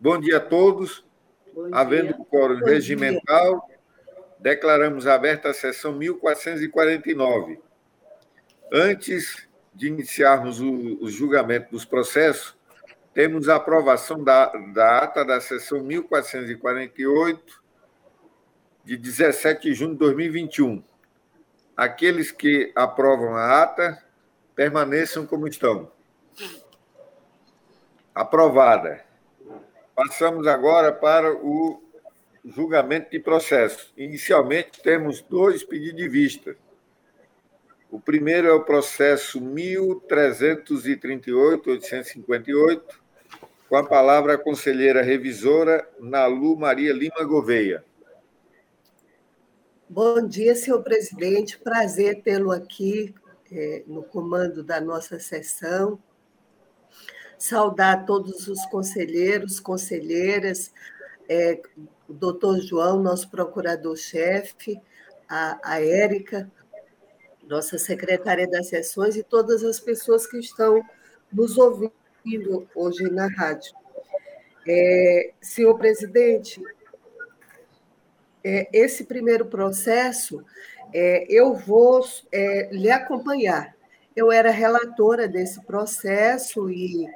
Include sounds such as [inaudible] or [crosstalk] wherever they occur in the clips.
Bom dia a todos. Bom Havendo dia. quórum regimental, dia. declaramos aberta a sessão 1449. Antes de iniciarmos o, o julgamento dos processos, temos a aprovação da, da ata da sessão 1448, de 17 de junho de 2021. Aqueles que aprovam a ata, permaneçam como estão. Aprovada. Passamos agora para o julgamento de processo. Inicialmente, temos dois pedidos de vista. O primeiro é o processo 1338-858, com a palavra a conselheira revisora Nalu Maria Lima Gouveia. Bom dia, senhor presidente. Prazer tê-lo aqui é, no comando da nossa sessão. Saudar todos os conselheiros, conselheiras, é, o doutor João, nosso procurador-chefe, a, a Érica, nossa secretária das sessões e todas as pessoas que estão nos ouvindo hoje na rádio. É, senhor presidente, é, esse primeiro processo é, eu vou é, lhe acompanhar. Eu era relatora desse processo e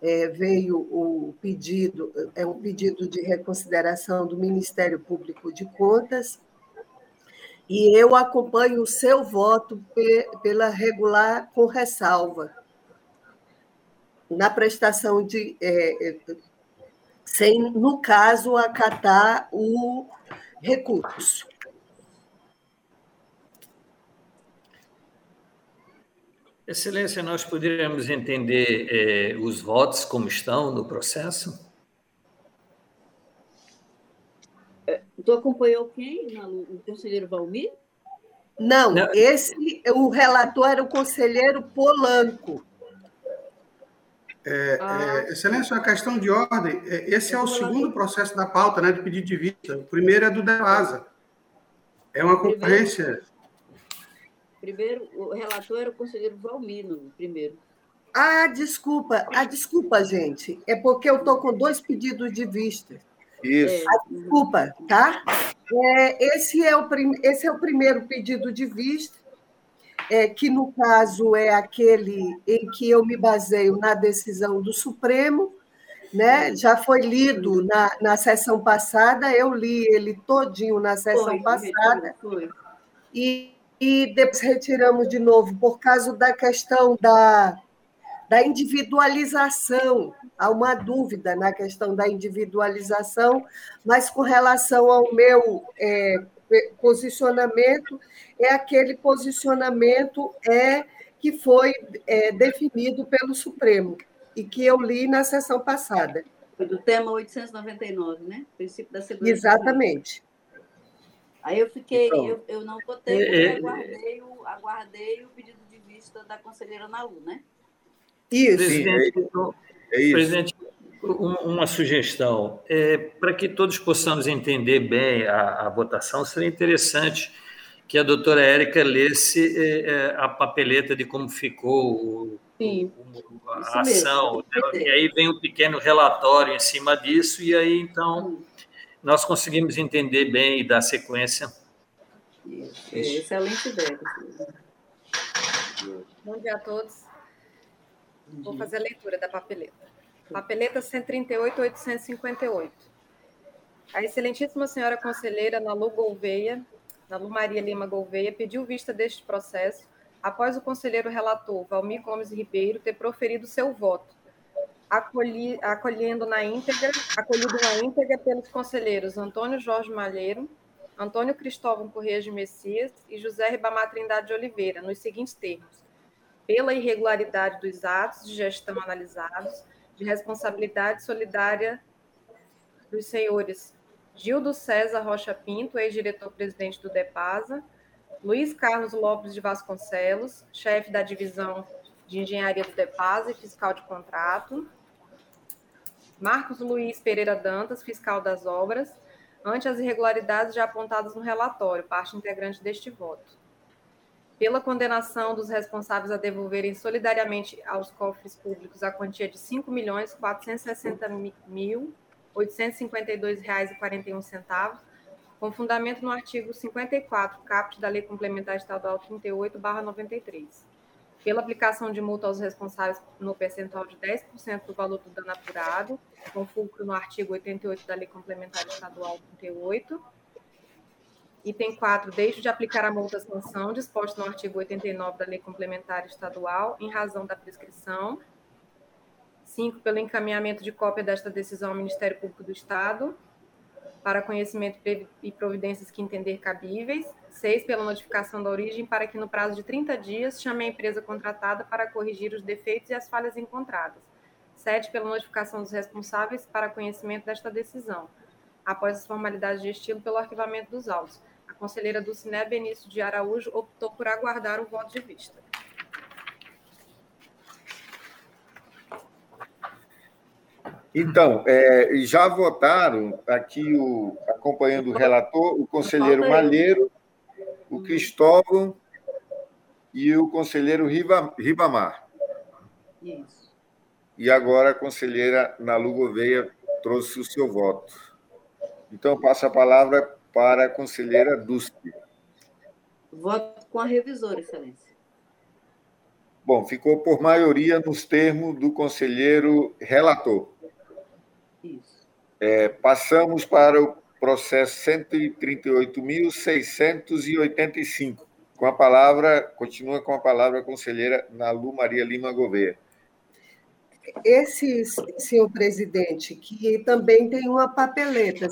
é, veio o pedido, é um pedido de reconsideração do Ministério Público de Contas, e eu acompanho o seu voto pela regular com ressalva na prestação de é, é, sem no caso acatar o recurso. Excelência, nós poderíamos entender eh, os votos como estão no processo? É, tu acompanhou quem? O conselheiro Valmir? Não, Não, esse, o relator era o conselheiro Polanco. É, ah. é, excelência, uma questão de ordem. É, esse é o segundo processo da pauta, né, de pedido de vista. O primeiro é do DELASA. É uma concorrência Primeiro, o relator era o conselheiro Valmino, primeiro. Ah, desculpa, ah, desculpa, gente. É porque eu estou com dois pedidos de vista. Isso. Ah, desculpa, tá? É, esse, é o prim... esse é o primeiro pedido de vista, é, que no caso é aquele em que eu me baseio na decisão do Supremo, né? Já foi lido na, na sessão passada, eu li ele todinho na sessão foi, passada. Foi. E e depois retiramos de novo por causa da questão da, da individualização. Há uma dúvida na questão da individualização, mas com relação ao meu é, posicionamento, é aquele posicionamento é que foi é, definido pelo Supremo e que eu li na sessão passada. Foi do tema 899, né? Princípio da segurança. Exatamente. Aí eu fiquei, então, eu, eu não votei, porque é, é, aguardei, o, aguardei o pedido de vista da conselheira Nalu, né? Isso. Presidente, é, é isso. presidente uma sugestão. É, para que todos possamos entender bem a, a, votação, seria interessante que a doutora Érica lesse é, é a papeleta de como ficou o, Sim, o, a ação. Né? E aí vem um pequeno relatório em cima disso, e aí então nós conseguimos entender bem e dar sequência. Isso, excelente ideia. Bom dia a todos. Vou fazer a leitura da papeleta. Papeleta 138.858. A excelentíssima senhora conselheira Nalu Gouveia, Nalu Maria Lima Gouveia, pediu vista deste processo após o conselheiro relator Valmir Gomes Ribeiro ter proferido seu voto acolhi, acolhendo na íntegra, acolhido na íntegra pelos conselheiros Antônio Jorge Malheiro, Antônio Cristóvão Corrêa de Messias e José Ribamar Trindade de Oliveira, nos seguintes termos: pela irregularidade dos atos de gestão analisados, de responsabilidade solidária dos senhores Gildo César Rocha Pinto, ex-diretor-presidente do DEPASA, Luiz Carlos Lopes de Vasconcelos, chefe da divisão de Engenharia do DEPASA e fiscal de contrato, Marcos Luiz Pereira Dantas, fiscal das obras, ante as irregularidades já apontadas no relatório, parte integrante deste voto. Pela condenação dos responsáveis a devolverem solidariamente aos cofres públicos a quantia de R$ 5.460.000 R$ 852,41, com fundamento no artigo 54, caput da Lei Complementar Estadual 38/93, pela aplicação de multa aos responsáveis no percentual de 10% do valor do dano apurado, com fulcro no artigo 88 da Lei Complementar Estadual 38. Item 4, deixo de aplicar a multa sanção disposta no artigo 89 da Lei Complementar Estadual em razão da prescrição 5, pelo encaminhamento de cópia desta decisão ao Ministério Público do Estado, para conhecimento e providências que entender cabíveis. 6, pela notificação da origem, para que no prazo de 30 dias chame a empresa contratada para corrigir os defeitos e as falhas encontradas. 7, pela notificação dos responsáveis para conhecimento desta decisão, após as formalidades de estilo pelo arquivamento dos autos. A conselheira do Cine, Benício de Araújo, optou por aguardar o voto de vista. Então, é, já votaram aqui, o, acompanhando o relator, o conselheiro Malheiro, o Cristóvão e o conselheiro Ribamar. Isso. E agora a conselheira Nalu Gouveia trouxe o seu voto. Então, passo a palavra para a conselheira Dulce. Voto com a revisora, excelência. Bom, ficou por maioria nos termos do conselheiro relator. É, passamos para o processo 138.685. Com a palavra, continua com a palavra a conselheira Nalu Maria Lima Gouveia. Esse, senhor presidente, que também tem uma papeleta,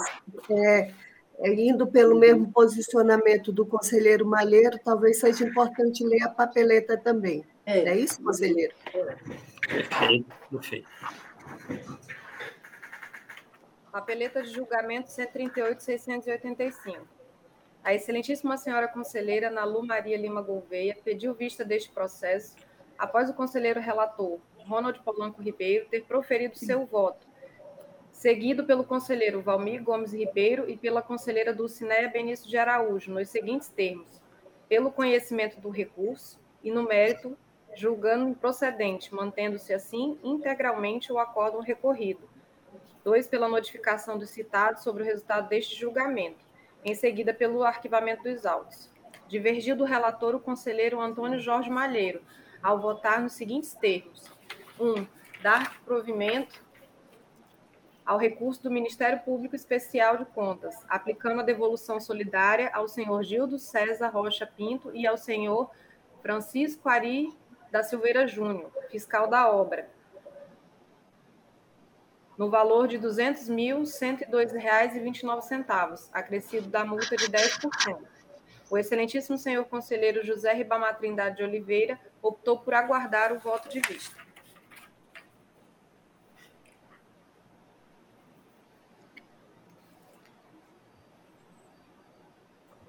é, é, indo pelo mesmo posicionamento do conselheiro Malheiro, talvez seja importante ler a papeleta também. É, é isso, conselheiro? Perfeito, perfeito. Papeleta de julgamento 138.685. A excelentíssima senhora conselheira Nalu Maria Lima Gouveia pediu vista deste processo após o conselheiro relator Ronald Polanco Ribeiro ter proferido seu voto, seguido pelo conselheiro Valmir Gomes Ribeiro e pela conselheira Dulcinéia Benício de Araújo, nos seguintes termos: pelo conhecimento do recurso e no mérito, julgando improcedente, mantendo-se assim integralmente o acórdão recorrido, 2. Pela notificação dos citados sobre o resultado deste julgamento, em seguida pelo arquivamento dos autos. Divergiu do relator o conselheiro Antônio Jorge Malheiro, ao votar nos seguintes termos: 1. Um, dar provimento ao recurso do Ministério Público Especial de Contas, aplicando a devolução solidária ao senhor Gildo César Rocha Pinto e ao senhor Francisco Ari da Silveira Júnior, fiscal da obra, no valor de R$ 200.102,29, acrescido da multa de 10%. O excelentíssimo senhor conselheiro José Ribamar Trindade de Oliveira optou por aguardar o voto de vista.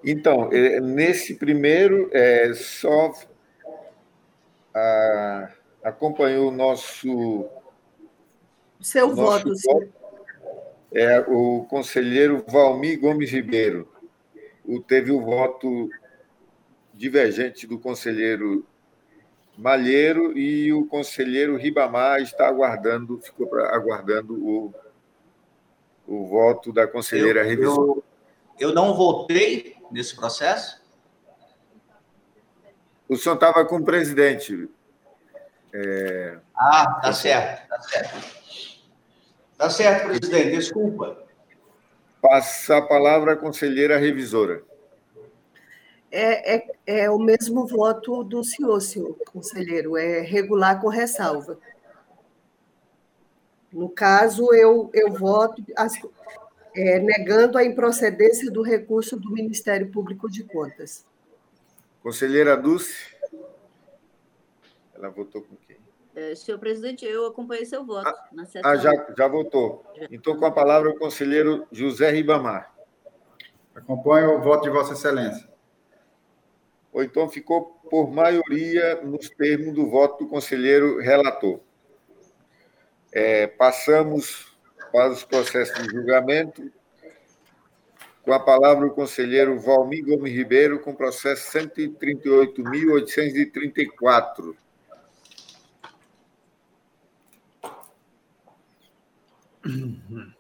Então, é, nesse primeiro, é, só a, acompanhou o nosso seu voto, voto é o conselheiro Valmir Gomes Ribeiro. O, teve o voto divergente do conselheiro Malheiro e o conselheiro Ribamar está aguardando, ficou pra, aguardando o, o voto da conselheira eu, Eu, eu não votei nesse processo? O senhor estava com o presidente. É... Ah, tá certo, tá certo. Tá certo, presidente, desculpa. Passa a palavra à conselheira revisora. É, é, é o mesmo voto do senhor, senhor conselheiro, é regular com ressalva. No caso, eu, eu voto as, é, negando a improcedência do recurso do Ministério Público de Contas. Conselheira Dulce? Ela votou com quem? É, senhor presidente, eu acompanhei seu voto. Ah, na sessão. ah já, já votou. Então, com a palavra, o conselheiro José Ribamar. Acompanho o voto de Vossa Excelência. Ou então ficou por maioria nos termos do voto do conselheiro relator. É, passamos para os processos de julgamento. Com a palavra, o conselheiro Valmir Gomes Ribeiro, com processo 138.834. [clears throat]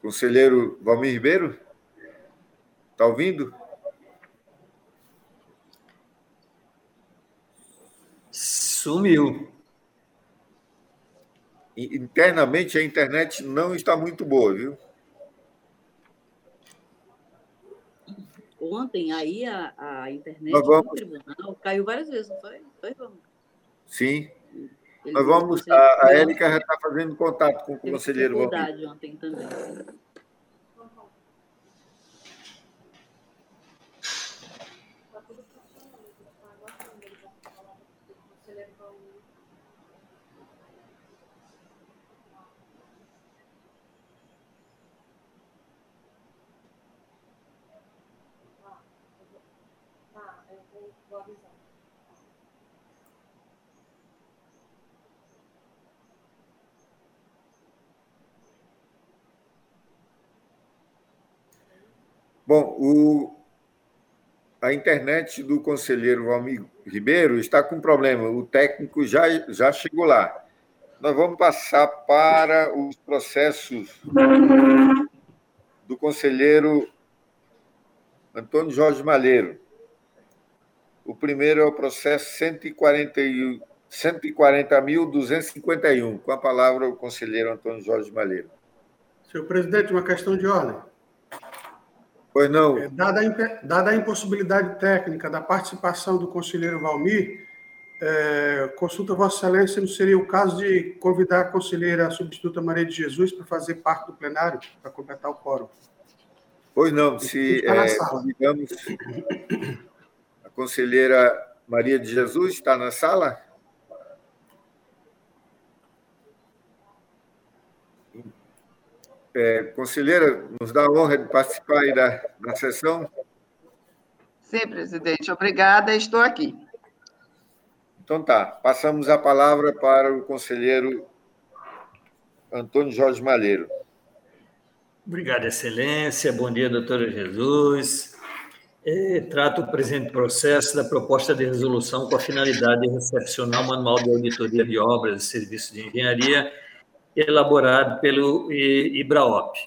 Conselheiro Valmir Ribeiro? Está ouvindo? Sumiu. Internamente a internet não está muito boa, viu? Ontem aí a, a internet vamos... no tribunal caiu várias vezes, não foi? Foi, vamos. Sim. Ele Nós vamos. A, a Érica já está fazendo contato com o conselheiro. ontem também. Bom, o, a internet do conselheiro Valmir Ribeiro está com problema. O técnico já, já chegou lá. Nós vamos passar para os processos do conselheiro Antônio Jorge Malheiro. O primeiro é o processo 140.251. Com a palavra, o conselheiro Antônio Jorge Malheiro. Senhor presidente, uma questão de ordem. Pois não. É, dada, a, dada a impossibilidade técnica da participação do conselheiro Valmir, é, consulta Vossa Excelência, não seria o caso de convidar a conselheira a substituta Maria de Jesus para fazer parte do plenário, para completar o quórum? Pois não, se é, convidamos a conselheira Maria de Jesus, está na sala? É, conselheira, nos dá a honra de participar aí da, da sessão? Sim, presidente. Obrigada, estou aqui. Então tá, passamos a palavra para o conselheiro Antônio Jorge Malheiro. Obrigado, Excelência. Bom dia, doutora Jesus. É, trato o presente processo da proposta de resolução com a finalidade de recepcionar o Manual de Auditoria de Obras e Serviços de Engenharia elaborado pelo IBRAOP.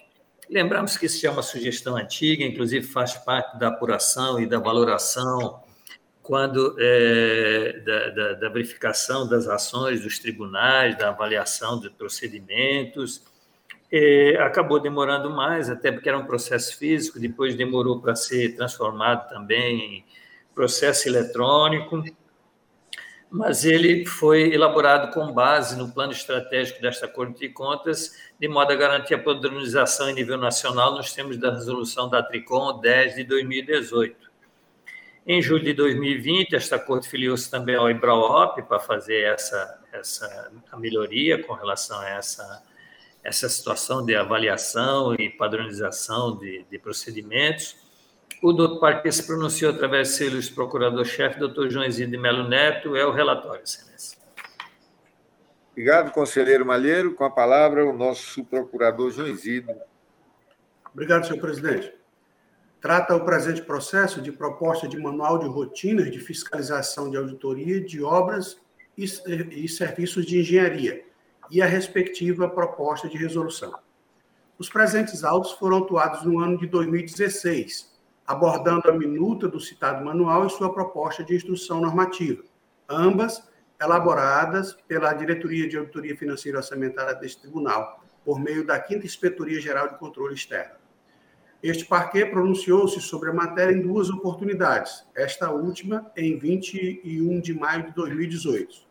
Lembramos que isso é uma sugestão antiga, inclusive faz parte da apuração e da valoração quando é, da, da, da, verificação das ações dos tribunais, da avaliação de procedimentos. É, acabou demorando mais, até porque era um processo físico, depois demorou para ser transformado também em processo eletrônico mas ele foi elaborado com base no plano estratégico desta Corte de Contas, de modo a garantir a padronização em nível nacional nos termos da resolução da Tricom 10 de 2018. Em julho de 2020, esta Corte filiou-se também ao IBRAOP para fazer essa, essa a melhoria com relação a essa, essa situação de avaliação e padronização de, de procedimentos. O doutor Parque se pronunciou através de seu procurador-chefe, doutor Joãozinho de Melo Neto, é o relatório, excelência. Obrigado, conselheiro Malheiro. Com a palavra, o nosso procurador Joãozinho. Obrigado, senhor presidente. Trata o presente processo de proposta de manual de rotinas de fiscalização de auditoria de obras e serviços de engenharia e a respectiva proposta de resolução. Os presentes autos foram atuados no ano de 2016 abordando a minuta do citado manual e sua proposta de instrução normativa, ambas elaboradas pela Diretoria de Auditoria Financeira Orçamentária deste tribunal, por meio da Quinta Inspetoria Geral de Controle Externo. Este parquê pronunciou-se sobre a matéria em duas oportunidades, esta última em 21 de maio de 2018.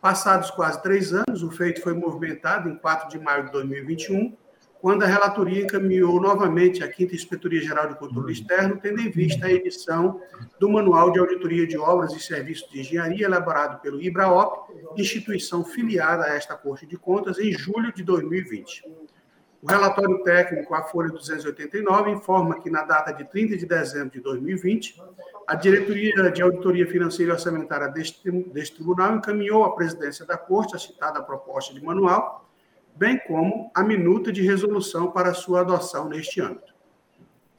Passados quase três anos, o feito foi movimentado em 4 de maio de 2021 quando a relatoria encaminhou novamente à Quinta Inspetoria Geral de Controle Externo, tendo em vista a edição do Manual de Auditoria de Obras e Serviços de Engenharia, elaborado pelo IBRAOP, instituição filiada a esta Corte de Contas, em julho de 2020. O relatório técnico, a Folha 289, informa que, na data de 30 de dezembro de 2020, a Diretoria de Auditoria Financeira e Orçamentária deste, deste tribunal encaminhou à presidência da Corte a citada proposta de manual, bem como a minuta de resolução para sua adoção neste âmbito.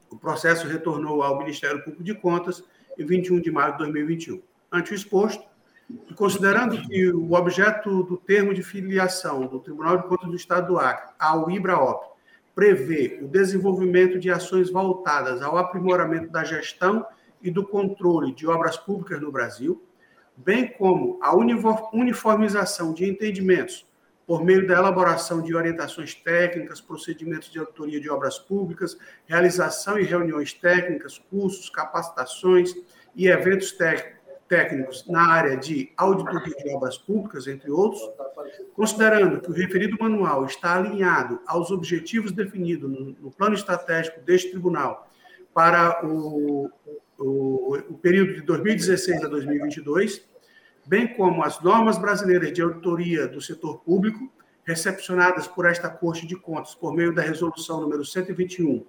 O processo retornou ao Ministério Público de Contas em 21 de maio de 2021. Ante o exposto, e considerando que o objeto do termo de filiação do Tribunal de Contas do Estado do Acre ao IBRAOP prevê o desenvolvimento de ações voltadas ao aprimoramento da gestão e do controle de obras públicas no Brasil, bem como a uniformização de entendimentos por meio da elaboração de orientações técnicas, procedimentos de auditoria de obras públicas, realização e reuniões técnicas, cursos, capacitações e eventos técnicos na área de auditoria de obras públicas, entre outros, considerando que o referido manual está alinhado aos objetivos definidos no, plano estratégico deste tribunal para o, o, o período de 2016 a 2022, bem como as normas brasileiras de auditoria do setor público, recepcionadas por esta Corte de Contas por meio da resolução número 121,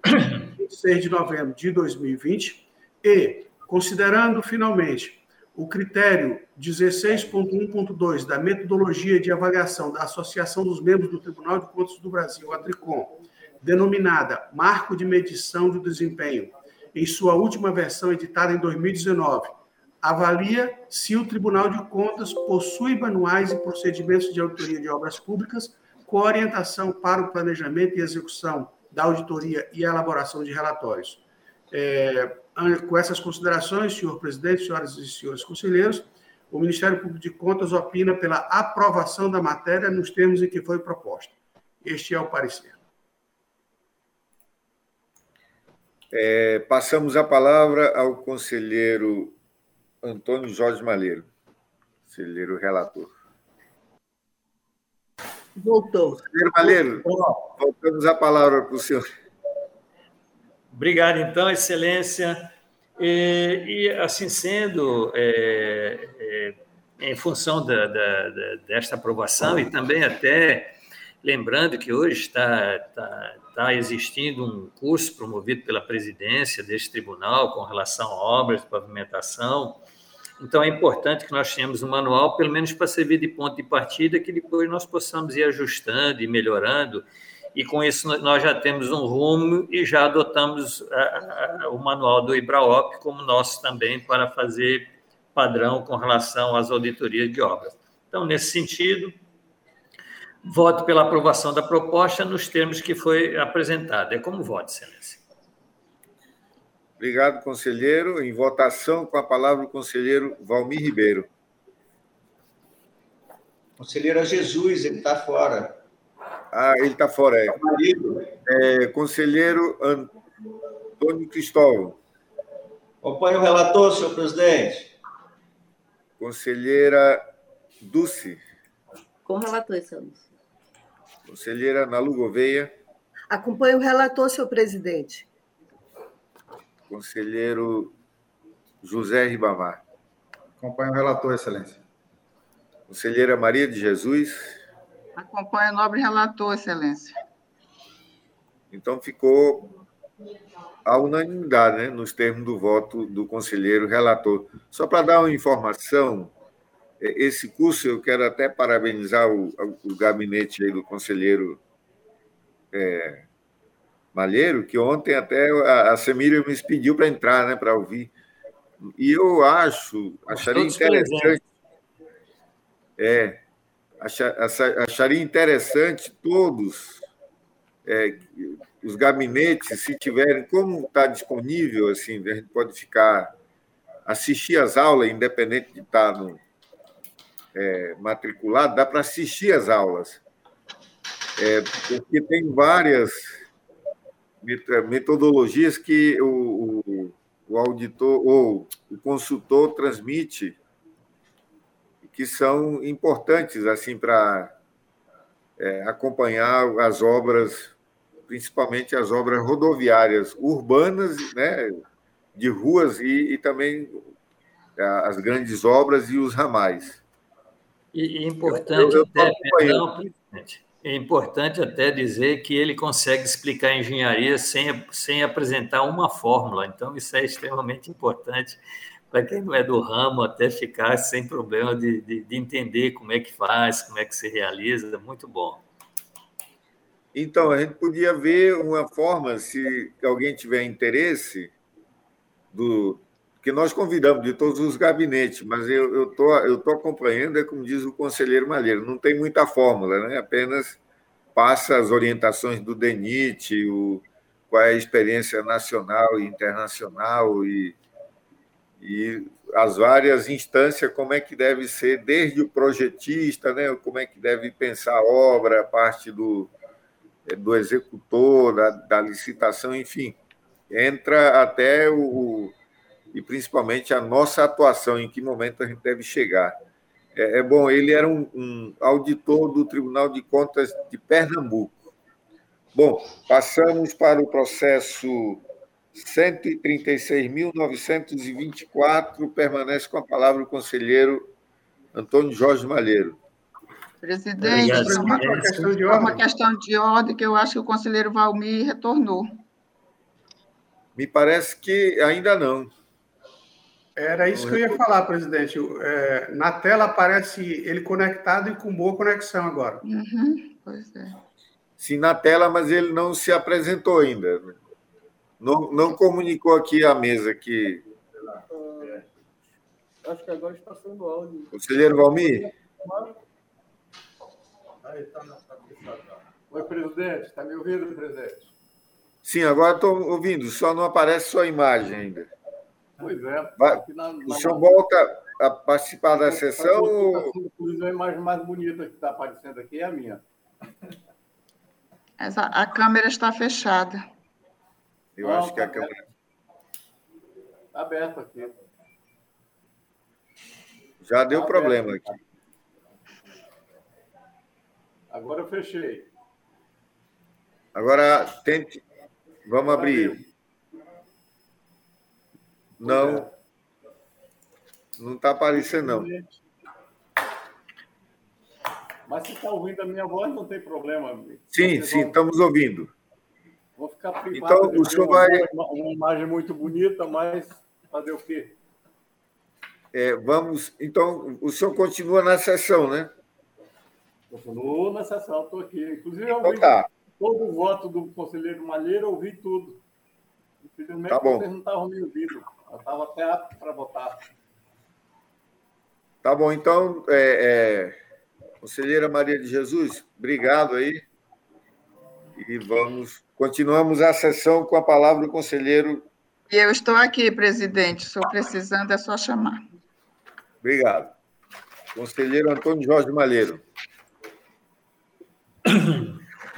26 [coughs] de novembro de 2020, e, considerando finalmente o critério 16.1.2 da metodologia de avaliação da Associação dos Membros do Tribunal de Contas do Brasil, a TRICOM, denominada Marco de Medição do Desempenho, em sua última versão editada em 2019, avalia se o Tribunal de Contas possui manuais e procedimentos de auditoria de obras públicas com orientação para o planejamento e execução da auditoria e elaboração de relatórios. É, com essas considerações, senhor presidente, senhoras e senhores conselheiros, o Ministério Público de Contas opina pela aprovação da matéria nos termos em que foi proposta. Este é o parecer. É, passamos a palavra ao conselheiro Antônio Jorge Malheiro, conselheiro relator. Voltou. Conselheiro Malheiro, voltamos a palavra para o senhor. Obrigado, então, Excelência. E, e assim sendo, é, é, em função da, da, da, desta aprovação e também até lembrando que hoje está, está, está existindo um curso promovido pela presidência deste tribunal com relação a obras de pavimentação, então, é importante que nós tenhamos um manual, pelo menos para servir de ponto de partida, que depois nós possamos ir ajustando e melhorando. E com isso, nós já temos um rumo e já adotamos a, a, o manual do IBRAOP como nosso também para fazer padrão com relação às auditorias de obras. Então, nesse sentido, voto pela aprovação da proposta nos termos que foi apresentado. É como voto, Excelência. Obrigado, conselheiro. Em votação, com a palavra o conselheiro Valmir Ribeiro. Conselheiro Jesus, ele está fora. Ah, ele está fora, é. é. Conselheiro Antônio Cristóvão. Acompanhe o relator, senhor presidente. Conselheira Dulce. Com o relator, senhor Dulce. Conselheira Nalu Gouveia. Acompanhe o relator, senhor presidente conselheiro José Ribamar. Acompanho o relator, Excelência. Conselheira Maria de Jesus. Acompanho o nobre relator, Excelência. Então ficou a unanimidade, né, nos termos do voto do conselheiro relator. Só para dar uma informação, esse curso eu quero até parabenizar o, o gabinete do conselheiro é, Malheiro, que ontem até a, a Semíria me pediu para entrar, né, para ouvir. E eu acho, acharia interessante. É, acharia interessante todos é, os gabinetes, se tiverem, como está disponível, assim, a gente pode ficar, assistir as aulas, independente de estar tá no, é, matriculado, dá para assistir as aulas. É, porque tem várias é, metodologias que o, o, o auditor ou o consultor transmite que são importantes assim para é, acompanhar as obras, principalmente as obras rodoviárias urbanas, né, de ruas e, e também as grandes obras e os ramais. E, e importante, eu, eu, eu perdão, presidente, é importante até dizer que ele consegue explicar engenharia sem, sem apresentar uma fórmula, então isso é extremamente importante para quem não é do ramo, até ficar sem problema de, de, de, entender como é que faz, como é que se realiza, muito bom. Então, a gente podia ver uma forma, se alguém tiver interesse, do que nós convidamos de todos os gabinetes, mas eu estou eu tô acompanhando, é como diz o conselheiro Malheiro, não tem muita fórmula, né? apenas passa as orientações do DENIT, o, qual é a experiência nacional e internacional e, e as várias instâncias, como é que deve ser, desde o projetista, né, como é que deve pensar a obra, a parte do, do executor, da, da licitação, enfim, entra até o, e principalmente a nossa atuação, em que momento a gente deve chegar. É, é bom, ele era um, um, auditor do Tribunal de Contas de Pernambuco. Bom, passamos para o processo 136.924, permanece com a palavra o conselheiro Antônio Jorge Malheiro. Presidente, é uma, questão de ordem. uma questão de ordem que eu acho que o conselheiro Valmir retornou. Me parece que ainda não. Era isso que eu ia falar, presidente. É, na tela aparece ele conectado e com boa conexão agora. Uhum, pois é. Sim, na tela, mas ele não se apresentou ainda. Não, não comunicou aqui à mesa que. Uh, acho que agora está sendo áudio. Conselheiro Valmir? Oi, presidente. Está me ouvindo, presidente? Sim, agora estou ouvindo, só não aparece sua imagem ainda. Pois é. Vai, na, o senhor volta a participar da sessão? Ou... A imagem mais bonita que está aparecendo aqui é a minha. Essa, a câmera está fechada. Eu Não, acho que a tá câmera. Está aberta aqui. Já deu tá problema aberto. aqui. Agora eu fechei. Agora tente. Vamos abrir. Não. É. Não está aparecendo, não. Mas se está ouvindo a minha voz, não tem problema. Sim, sim, vão... estamos ouvindo. Vou ficar privado. Então, o senhor vai. Uma, uma, imagem muito bonita, mas fazer o quê? É, vamos. Então, o senhor continua na sessão, né? Continuo na sessão, estou aqui. Inclusive, eu então ouvi tá. todo o voto do conselheiro Malheiro, ouvi tudo. Infelizmente, tá bom. vocês não estavam me ouvindo. Eu estava até apto para votar. Tá bom, então, é, é, conselheira Maria de Jesus, obrigado aí. E vamos, continuamos a sessão com a palavra do conselheiro. Eu estou aqui, presidente, estou precisando, é só chamar. Obrigado. Conselheiro Antônio Jorge Malheiro.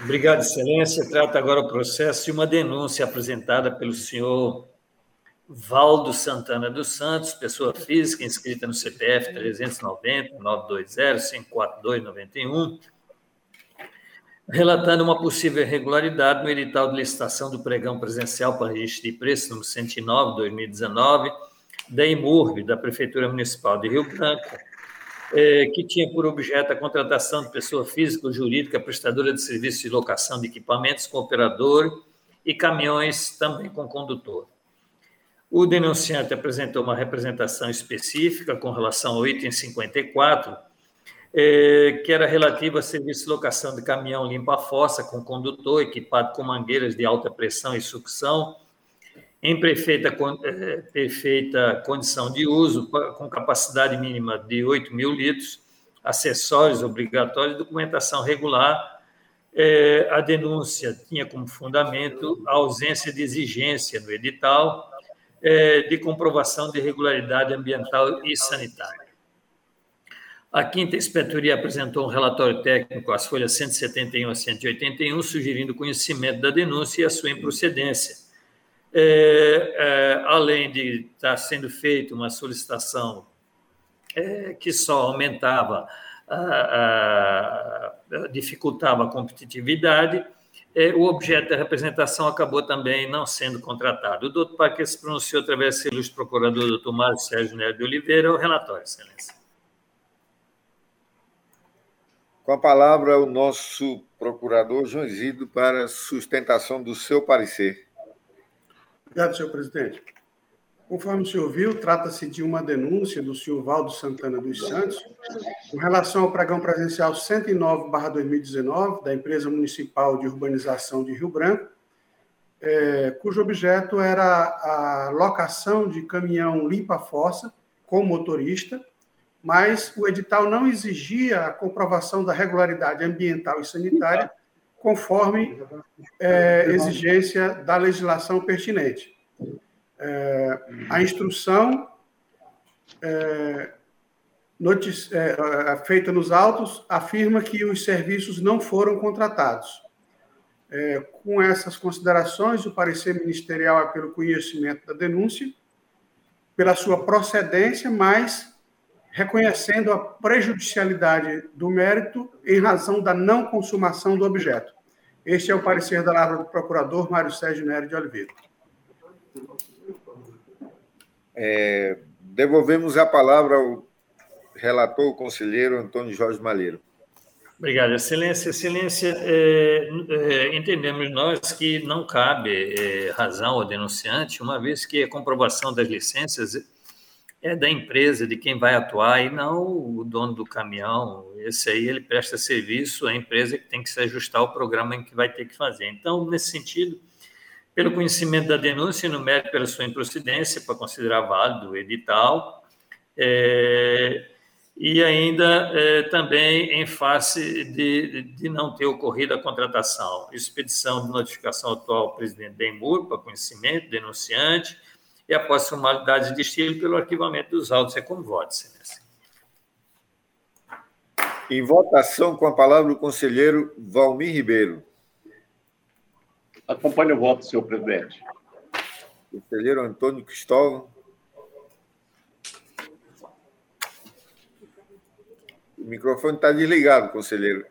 Obrigado, Excelência. Trata agora o processo de uma denúncia apresentada pelo senhor Valdo Santana dos Santos, pessoa física inscrita no CPF 390 920 542 91, relatando uma possível irregularidade no edital de licitação do pregão presencial para registro de preço número 109 2019 da IMURB, da Prefeitura Municipal de Rio Branco, é, que tinha por objeto a contratação de pessoa física ou jurídica prestadora de serviços de locação de equipamentos com operador e caminhões também com condutor. O denunciante apresentou uma representação específica com relação ao item 54, é, que era relativa a serviço de locação de caminhão limpa-fossa com condutor equipado com mangueiras de alta pressão e sucção, em perfeita, é, perfeita condição de uso, com capacidade mínima de 8 mil litros, acessórios obrigatórios e documentação regular. É, a denúncia tinha como fundamento a ausência de exigência no edital é, de comprovação de regularidade ambiental e sanitária. A quinta inspetoria apresentou um relatório técnico às folhas 171 a 181, sugerindo conhecimento da denúncia e a sua improcedência. É, é, além de estar sendo feita uma solicitação é, que só aumentava, a, a, dificultava a competitividade, o objeto da representação acabou também não sendo contratado. O doutor Paquet se pronunciou através do ilustre procurador, doutor Mário Sérgio Neto de Oliveira, o relatório, excelência. Com a palavra, o nosso procurador João Isidro para sustentação do seu parecer. Obrigado, senhor presidente. Conforme o senhor viu, trata-se de uma denúncia do senhor Valdo Santana dos Santos com relação ao pregão presencial 109-2019 da Empresa Municipal de Urbanização de Rio Branco, é, cujo objeto era a locação de caminhão limpa-fossa com motorista, mas o edital não exigia a comprovação da regularidade ambiental e sanitária conforme é, exigência da legislação pertinente. É, a instrução é, é, é, feita nos autos afirma que os serviços não foram contratados. É, com essas considerações, o parecer ministerial é pelo conhecimento da denúncia, pela sua procedência, mas reconhecendo a prejudicialidade do mérito em razão da não consumação do objeto. Este é o parecer da palavra do procurador Mário Sérgio Nery de Oliveira. É, devolvemos a palavra ao relator, o conselheiro Antônio Jorge Malheiro. Obrigado, Excelência. Excelência, é, é, entendemos nós que não cabe é, razão ao denunciante, uma vez que a comprovação das licenças é da empresa, de quem vai atuar, e não o dono do caminhão. Esse aí ele presta serviço à empresa que tem que se ajustar ao programa em que vai ter que fazer. Então, nesse sentido, pelo conhecimento da denúncia, no mérito pela sua improcedência, para considerar válido o edital, é, e ainda é, também em face de, de não ter ocorrido a contratação. Expedição de notificação atual ao presidente Benmur, para conhecimento, denunciante, e após formalidades de estilo, pelo arquivamento dos autos. É como voto, excelência. Em votação, com a palavra o conselheiro Valmir Ribeiro. Acompanhe o voto, senhor presidente. Conselheiro Antônio Cristóvão. O microfone está desligado, conselheiro.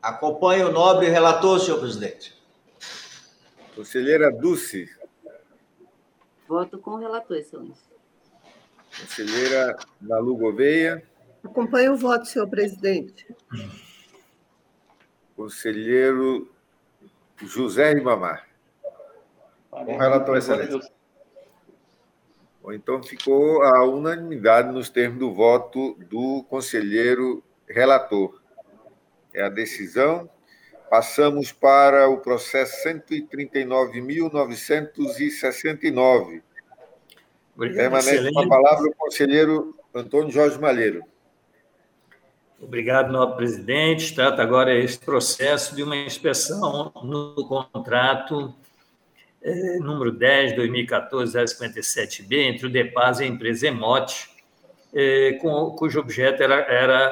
Acompanhe o nobre relator, senhor presidente. Conselheira Dulce. Voto com o relator, excelência. Conselheira Nalu Gouveia. Acompanhe o voto, senhor presidente. Conselheiro José Ribamar. Com relator, excelência. Bom, então ficou a unanimidade nos termos do voto do conselheiro relator. É a decisão. Passamos para o processo 139.969. Permanece com a palavra o conselheiro Antônio Jorge Malheiro. Obrigado, nobre presidente. Trata agora este processo de uma inspeção no contrato é, número 10, 2014, 057B, entre o DEPAS e a empresa Emote, é, cujo objeto era, era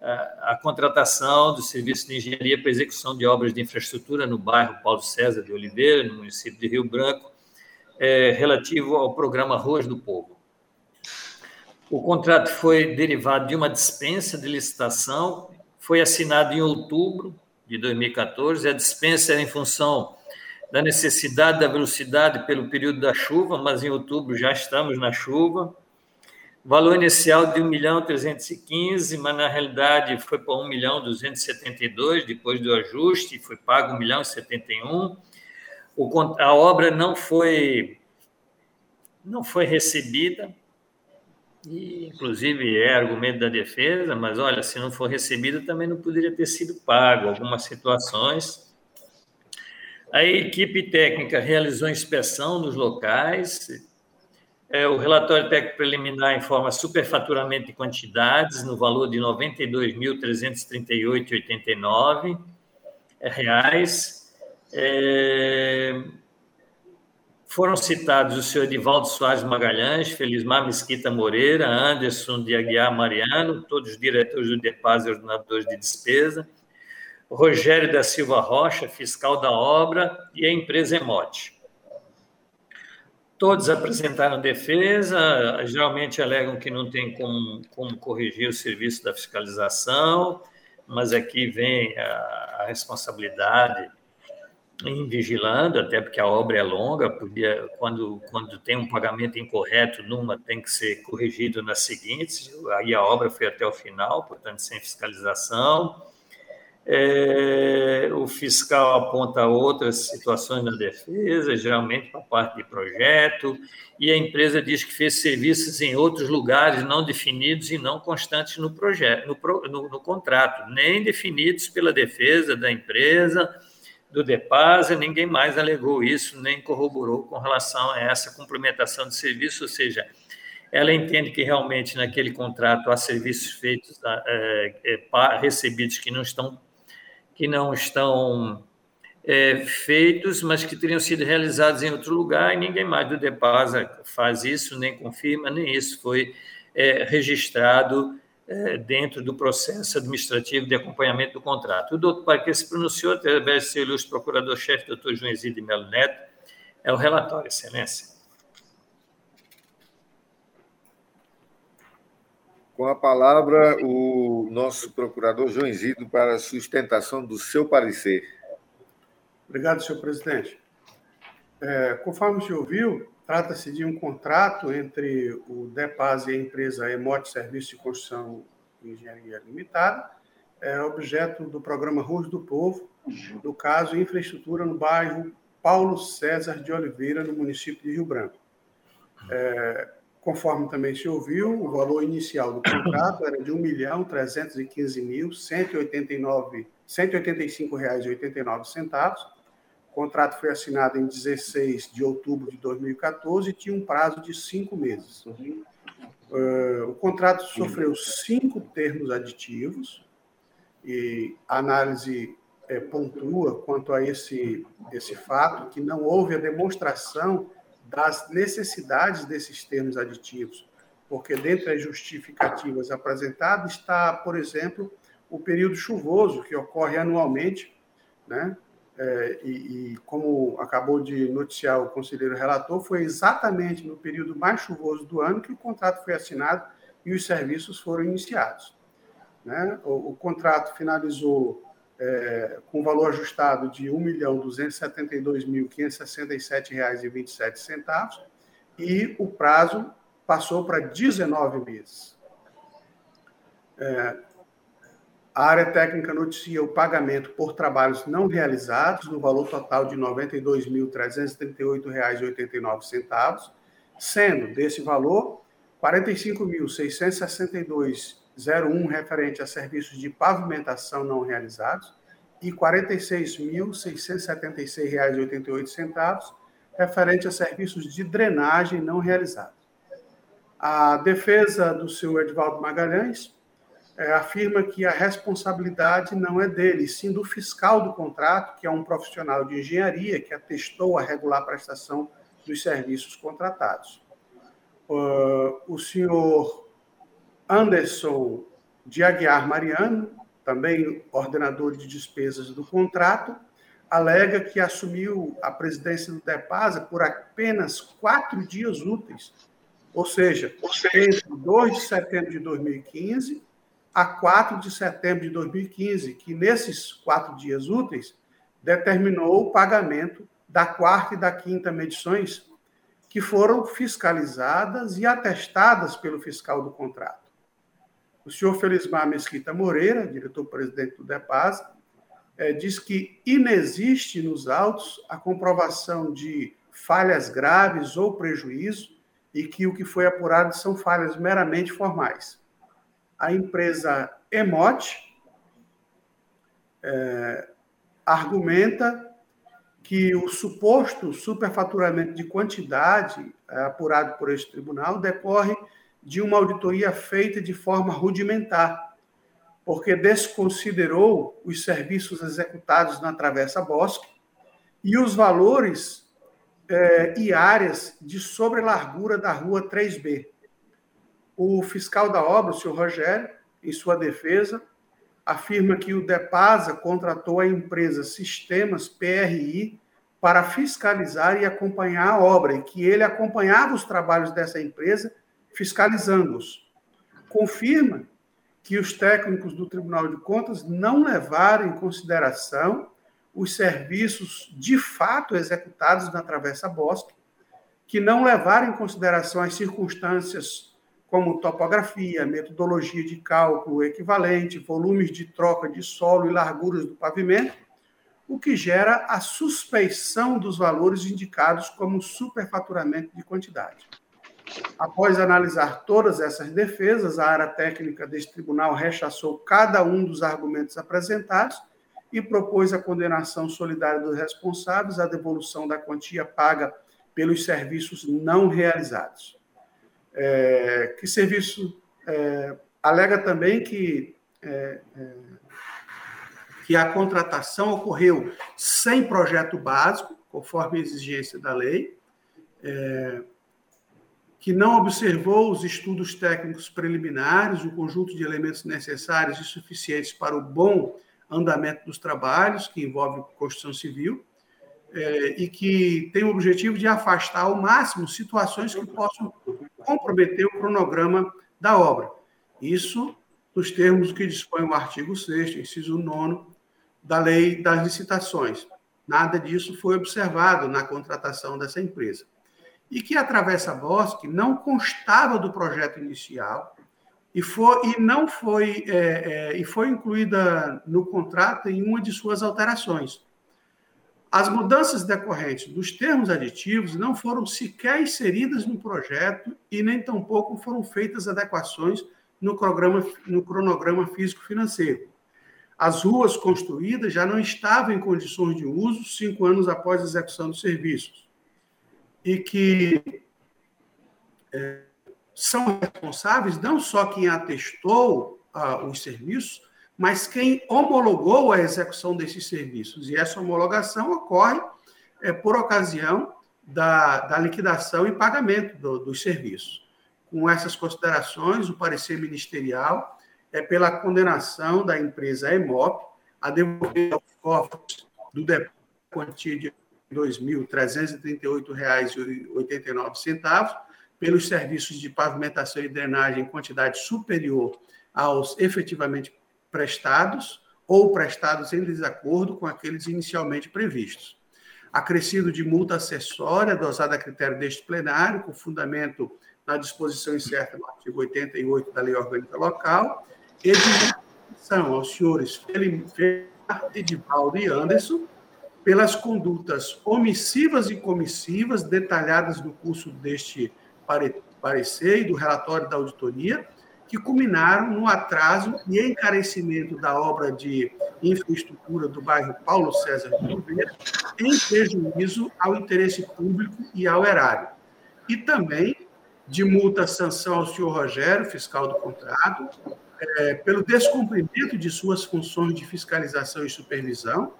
a, a, a, contratação do serviço de engenharia para execução de obras de infraestrutura no bairro Paulo César de Oliveira, no município de Rio Branco, é, relativo ao programa Ruas do Povo. O contrato foi derivado de uma dispensa de licitação, foi assinado em outubro de 2014. A dispensa era em função da necessidade da velocidade pelo período da chuva, mas em outubro já estamos na chuva. Valor inicial de 1 milhão 315, mas na realidade foi para 1 milhão 272, depois do ajuste, foi pago 1 milhão e 71. O, a obra não foi não foi recebida, e, inclusive é argumento da defesa, mas olha, se não for recebida também não poderia ter sido pago. Algumas situações. A equipe técnica realizou inspeção nos locais. É, o relatório técnico preliminar informa superfaturamento de quantidades no valor de 92.338,89 reais. É, foram citados o senhor Edivaldo Soares Magalhães, Felismar Mesquita Moreira, Anderson de Aguiar Mariano, todos os diretores do DEPAS e ordenadores de despesa, Rogério da Silva Rocha, fiscal da obra, e a empresa Emote. Todos apresentaram defesa, geralmente alegam que não tem como, como corrigir o serviço da fiscalização, mas aqui vem a, a responsabilidade vigilando, até porque a obra é longa, podia, quando, quando tem um pagamento incorreto numa, tem que ser corrigido nas seguintes, aí a obra foi até o final, portanto, sem fiscalização. É, o fiscal aponta outras situações na defesa, geralmente para parte de projeto, e a empresa diz que fez serviços em outros lugares não definidos e não constantes no projeto, no, no, no contrato, nem definidos pela defesa da empresa, do DEPASA, ninguém mais alegou isso, nem corroborou com relação a essa complementação de serviço, ou seja, ela entende que realmente naquele contrato há serviços feitos, é, é, recebidos que não estão, que não estão é, feitos, mas que teriam sido realizados em outro lugar, e ninguém mais do DEPASA faz isso, nem confirma, nem isso foi é, registrado dentro do processo administrativo de acompanhamento do contrato. O doutor Parque se pronunciou, através do seu ilustre procurador-chefe, doutor João Isidro Melo Neto, é o relatório, excelência. Com a palavra, o nosso procurador João Isidro para a sustentação do seu parecer. Obrigado, senhor presidente. É, conforme o senhor viu, trata-se de um contrato entre o DEPAS e a empresa Emote Serviço de Construção e Engenharia Limitada, é objeto do programa Ruas do Povo, no caso, infraestrutura no bairro Paulo César de Oliveira, no município de Rio Branco. É, Conforme também se ouviu, o valor inicial do contrato era de R$ 1.315.185,89. O contrato foi assinado em 16 de outubro de 2014 e tinha um prazo de cinco meses. Uh, o contrato sofreu cinco termos aditivos e a análise é, pontua quanto a esse, esse fato que não houve a demonstração das necessidades desses termos aditivos, porque dentre as justificativas apresentadas está, por exemplo, o período chuvoso que ocorre anualmente, né? É, e, e, como acabou de noticiar o conselheiro relator, foi exatamente no período mais chuvoso do ano que o contrato foi assinado e os serviços foram iniciados. Né? O, o contrato finalizou é, com valor ajustado de R$ 1.272.567,27 e o prazo passou para 19 meses. É, a área técnica noticia o pagamento por trabalhos não realizados no valor total de R$ 92.338,89, sendo desse valor R$ 45.662 01 referente a serviços de pavimentação não realizados e R$ 46.676,88 referente a serviços de drenagem não realizados. A defesa do senhor Edvaldo Magalhães é, afirma que a responsabilidade não é dele, sim do fiscal do contrato, que é um profissional de engenharia que atestou a regular prestação dos serviços contratados. Uh, o senhor Anderson de Aguiar Mariano, também ordenador de despesas do contrato, alega que assumiu a presidência do DEPASA por apenas quatro dias úteis, ou seja, entre 2 de setembro de 2015 a 4 de setembro de 2015, que nesses quatro dias úteis determinou o pagamento da quarta e da quinta medições, que foram fiscalizadas e atestadas pelo fiscal do contrato. O senhor Felismar Mesquita Moreira, diretor-presidente do DEPAS, é, diz que inexiste nos autos a comprovação de falhas graves ou prejuízo e que o que foi apurado são falhas meramente formais. A empresa Emote é, argumenta que o suposto superfaturamento de quantidade é, apurado por este tribunal decorre de uma auditoria feita de forma rudimentar, porque desconsiderou os serviços executados na Travessa Bosque e os valores eh, e áreas de sobrelargura da Rua 3B. O fiscal da obra, o senhor Rogério, em sua defesa, afirma que o DEPASA contratou a empresa Sistemas PRI para fiscalizar e acompanhar a obra, e que ele acompanhava os trabalhos dessa empresa fiscalizando-os. Confirma que os técnicos do Tribunal de Contas não levaram em consideração os serviços de fato executados na Travessa Bosque, que não levaram em consideração as circunstâncias como topografia, metodologia de cálculo equivalente, volumes de troca de solo e larguras do pavimento, o que gera a suspeição dos valores indicados como superfaturamento de quantidade. Após analisar todas essas defesas, a área técnica deste tribunal rechaçou cada um dos argumentos apresentados e propôs a condenação solidária dos responsáveis à devolução da quantia paga pelos serviços não realizados. É, que serviço é, alega também que, é, é, que a contratação ocorreu sem projeto básico, conforme a exigência da lei, é, que não observou os estudos técnicos preliminares, o conjunto de elementos necessários e suficientes para o bom andamento dos trabalhos, que envolve construção civil, é, e que tem o objetivo de afastar ao máximo situações que possam comprometer o cronograma da obra. Isso nos termos que dispõe o artigo 6 inciso 9 da Lei das Licitações. Nada disso foi observado na contratação dessa empresa. E que a Travessa Bosque não constava do projeto inicial e, foi, e não foi, é, é, e foi incluída no contrato em uma de suas alterações as mudanças decorrentes dos termos aditivos não foram sequer inseridas no projeto e nem tampouco foram feitas adequações no, programa, no cronograma físico-financeiro. As ruas construídas já não estavam em condições de uso cinco anos após a execução dos serviços e que é, são responsáveis não só quem atestou ah, os serviços, mas quem homologou a execução desses serviços. E essa homologação ocorre é, por ocasião da, da liquidação e pagamento do, dos serviços. Com essas considerações, o parecer ministerial é pela condenação da empresa EMOP a devolver aos cofres do depósito quantia de R$ 2.338,89 pelos serviços de pavimentação e drenagem em quantidade superior aos efetivamente prestados ou prestados em desacordo com aqueles inicialmente previstos. Acrescido de multa acessória, dosada a critério deste plenário, com fundamento na disposição incerta no artigo 88 da Lei Orgânica Local, e de aos senhores Felipe, Edivaldo e Anderson pelas condutas omissivas e comissivas detalhadas no curso deste parecer e do relatório da auditoria, que culminaram no atraso e encarecimento da obra de infraestrutura do bairro Paulo César de Oliveira, em prejuízo ao interesse público e ao erário. E também de multa sanção ao senhor Rogério, fiscal do contrato, é, pelo descumprimento de suas funções de fiscalização e supervisão,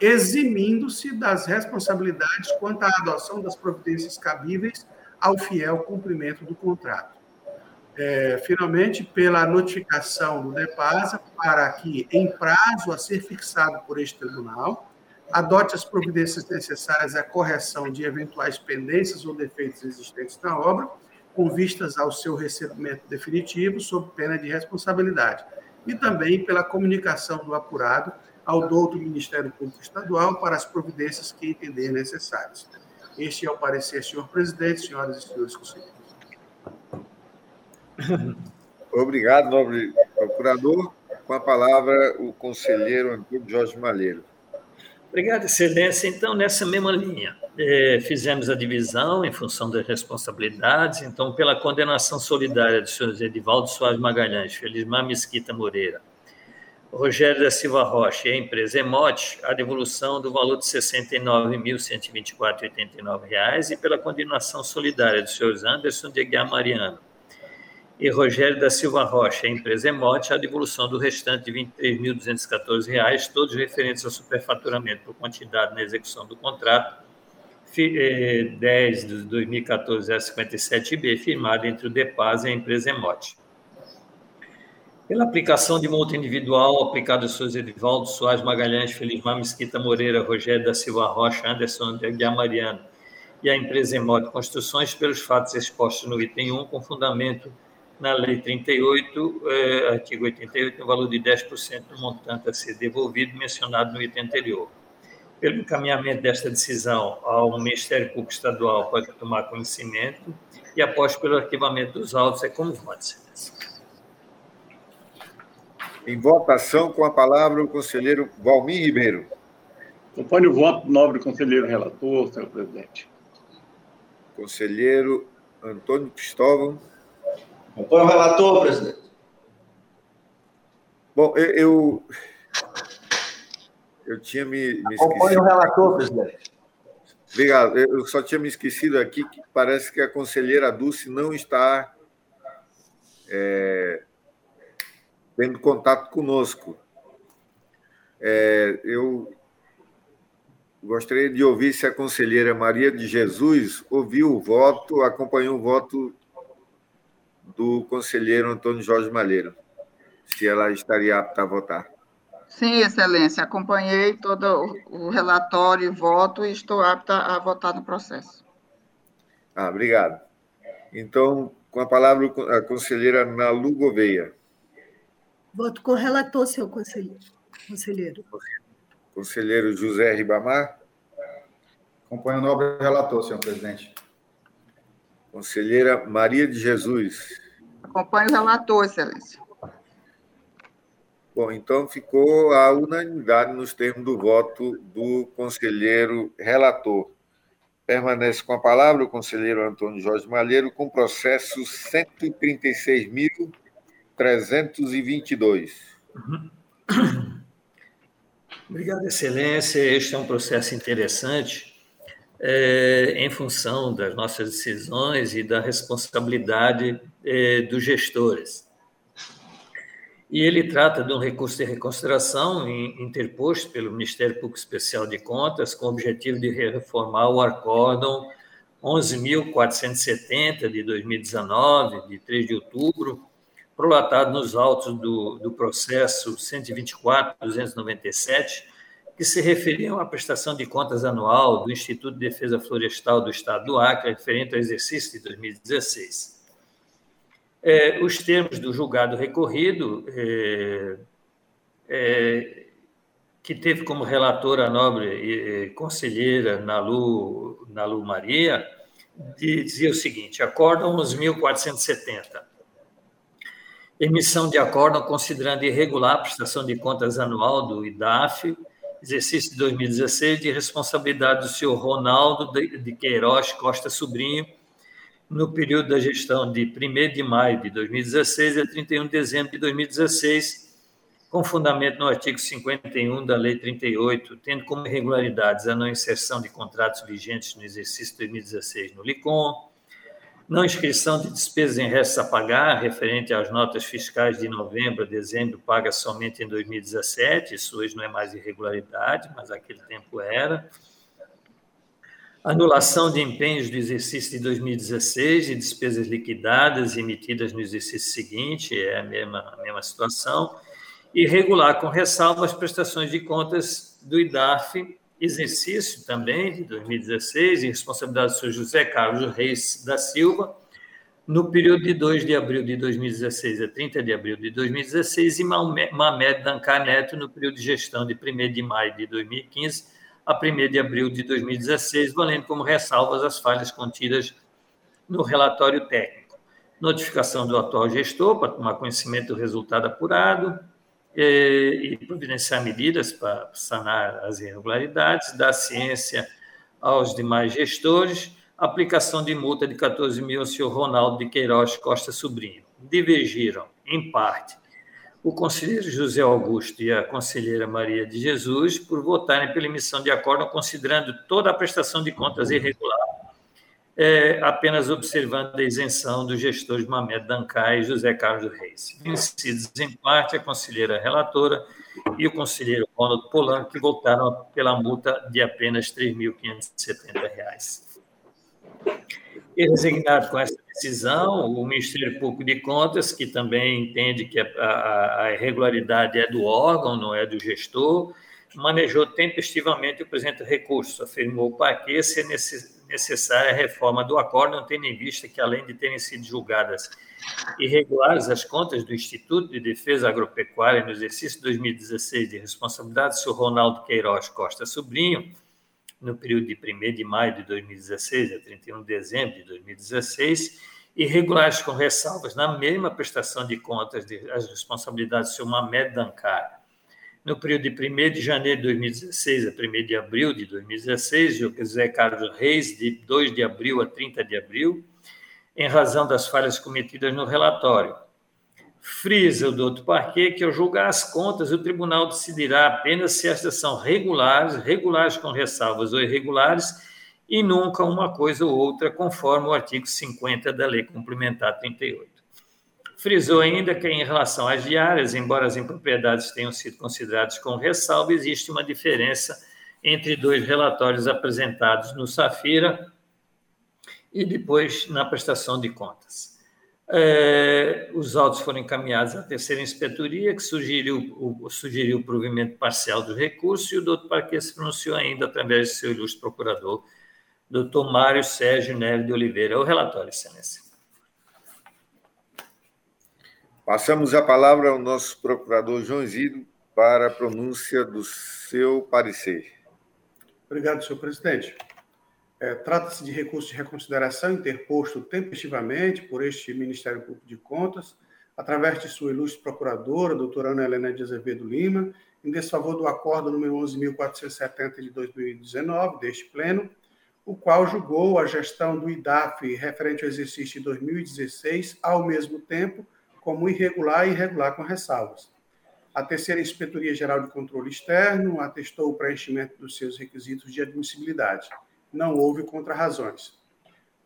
eximindo-se das responsabilidades quanto à adoção das providências cabíveis ao fiel cumprimento do contrato é, finalmente, pela notificação do DEPASA para que, em prazo a ser fixado por este tribunal, adote as providências necessárias à correção de eventuais pendências ou defeitos existentes na obra, com vistas ao seu recebimento definitivo, sob pena de responsabilidade, e também pela comunicação do apurado ao douto Ministério Público Estadual para as providências que entender necessárias. Este é o parecer, senhor presidente, senhoras e senhores conselheiros. Obrigado, nobre procurador. Com a palavra, o conselheiro Antônio Jorge Malheiro. Obrigado, Excelência. Então, nessa mesma linha, é, fizemos a divisão em função das responsabilidades. Então, pela condenação solidária dos senhores Edivaldo Soares Magalhães, Felismar Mesquita Moreira, Rogério da Silva Rocha e a empresa Emote, a devolução do valor de R$ 69.124,89 e pela condenação solidária dos senhores Anderson de Aguiar Mariano, e Rogério da Silva Rocha, a empresa Emote, a devolução do restante de R$ 23.214, todos referentes ao superfaturamento por quantidade na execução do contrato 10 eh, de 2014 057B, firmado entre o DEPAS e a empresa Emote. Pela aplicação de multa individual aplicada aos seus Edivaldo Soares Magalhães, Felizmar Mesquita Moreira, Rogério da Silva Rocha, Anderson de Mariano e a empresa Emote Construções pelos fatos expostos no item 1, com fundamento na Lei 38, eh, artigo 88, no valor de 10% do montante a ser devolvido, mencionado no item anterior. Pelo encaminhamento desta decisão ao Ministério Público Estadual pode tomar conhecimento e, após pelo arquivamento dos autos, é como voto, Em votação, com a palavra o conselheiro Valmir Ribeiro. Acompanhe o voto, nobre conselheiro relator, senhor presidente. Conselheiro Antônio Cristóvão. Acompanhe o relator, presidente. Bom, eu, eu, eu tinha me, me Acompanhe o relator, presidente. Obrigado. Eu só tinha me esquecido aqui que parece que a conselheira Dulce não está é, tendo contato conosco. É, eu gostaria de ouvir se a conselheira Maria de Jesus ouviu o voto, acompanhou o voto do conselheiro Antônio Jorge Malheiro, se ela estaria apta a votar. Sim, Excelência, acompanhei todo o relatório e voto e estou apta a votar no processo. Ah, obrigado. Então, com a palavra a conselheira Nalu Gouveia. Voto com o relator, senhor conselheiro. conselheiro. Conselheiro José Ribamar. Acompanho o nobre relator, senhor presidente. Conselheira Maria de Jesus. Acompanho o relator, excelência. Bom, então ficou a unanimidade nos termos do voto do conselheiro relator. Permanece com a palavra o conselheiro Antônio Jorge Malheiro, com processo 136.322. Obrigado, Excelência. Este é um processo interessante é, em função das nossas decisões e da responsabilidade é, dos gestores. E ele trata de um recurso de reconsideração interposto pelo Ministério Público Especial de Contas com o objetivo de reformar o Acórdão 11.470 de 2019, de 3 de outubro, prolatado nos autos do, do processo 124.297, que se referiam à prestação de contas anual do Instituto de Defesa Florestal do Estado do Acre, referente ao exercício de 2016. É, os termos do julgado recorrido, é, é, que teve como relatora a nobre conselheira Nalu, Nalu Maria, dizia o seguinte: Acórdão 11.470. Emissão de acórdão considerando irregular a prestação de contas anual do IDAF, exercício de 2016, de responsabilidade do senhor Ronaldo de Queiroz Costa Sobrinho, no período da gestão de 1 de maio de 2016 a 31 de dezembro de 2016, com fundamento no artigo 51 da Lei 38, tendo como irregularidades a não inserção de contratos vigentes no exercício 2016 no LICOM, não inscrição de despesas em restos a pagar referente às notas fiscais de novembro a dezembro pagas somente em 2017, isso hoje não é mais irregularidade, mas aquele tempo era, anulação de empenhos do exercício de 2016 e despesas liquidadas emitidas no exercício seguinte, é a mesma, a mesma situação, e regular com ressalva as prestações de contas do IDAF, exercício também de 2016, em responsabilidade do senhor José Carlos Reis da Silva, no período de 2 de abril de 2016 a 30 de abril de 2016, e Mamed Dancar Neto, no período de gestão de 1 de maio de 2015 a 1 de abril de 2016, valendo como ressalvas as falhas contidas no relatório técnico. Notificação do atual gestor para tomar conhecimento do resultado apurado e, providenciar medidas para sanar as irregularidades, dar ciência aos demais gestores, aplicação de multa de 14 mil ao senhor Ronaldo de Queiroz Costa Sobrinho. Divergiram, em parte, o conselheiro José Augusto e a conselheira Maria de Jesus por votarem pela emissão de acordo considerando toda a prestação de contas irregular, é, apenas observando a isenção dos gestores Mamed Dancai e José Carlos Reis. Vencidos em parte a conselheira relatora e o conselheiro Ronald Polanco, que votaram pela multa de apenas R$ 3.570. E resignado com essa decisão, o Ministério Público de Contas, que também entende que a, a irregularidade é do órgão, não é do gestor, manejou tempestivamente o presente recurso, afirmou para que ser necessária reforma do acordo, tendo em vista que, além de terem sido julgadas irregulares as contas do Instituto de Defesa Agropecuária no exercício 2016 de responsabilidade do senhor Ronaldo Queiroz Costa Sobrinho, no período de 1 de maio de 2016 a 31 de dezembro de 2016, irregulares com ressalvas na mesma prestação de contas de, as responsabilidades do seu Mamed Dankar. No período de 1 de janeiro de 2016 a 1 de abril de 2016, José Carlos Reis, de 2 de abril a 30 de abril, em razão das falhas cometidas no relatório. Frisa o doutor Parquet que, ao julgar as contas, o tribunal decidirá apenas se estas são regulares, regulares com ressalvas ou irregulares, e nunca uma coisa ou outra, conforme o artigo 50 da Lei Complementar 38. Frisou ainda que, em relação às diárias, embora as impropriedades tenham sido consideradas com ressalva, existe uma diferença entre dois relatórios apresentados no Safira e depois na prestação de contas. É, os autos foram encaminhados à terceira inspetoria, que sugeriu o, sugeriu o provimento parcial do recurso, e o doutor Parquet se pronunciou ainda através de seu ilustre procurador, doutor Mário Sérgio Neves de Oliveira. O relatório, excelência. Passamos a palavra ao nosso procurador João Zido para a pronúncia do seu parecer. Obrigado, senhor presidente. É, Trata-se de recurso de reconsideração interposto tempestivamente por este Ministério Público de Contas, através de sua ilustre procuradora, doutora Ana Helena de Azevedo Lima, em desfavor do acordo número 11.470 de 2019, deste pleno, o qual julgou a gestão do IDAF referente ao exercício de 2016, ao mesmo tempo, como irregular e irregular com ressalvas. A terceira Inspetoria Geral de Controle Externo atestou o preenchimento dos seus requisitos de admissibilidade não houve contrarrazões.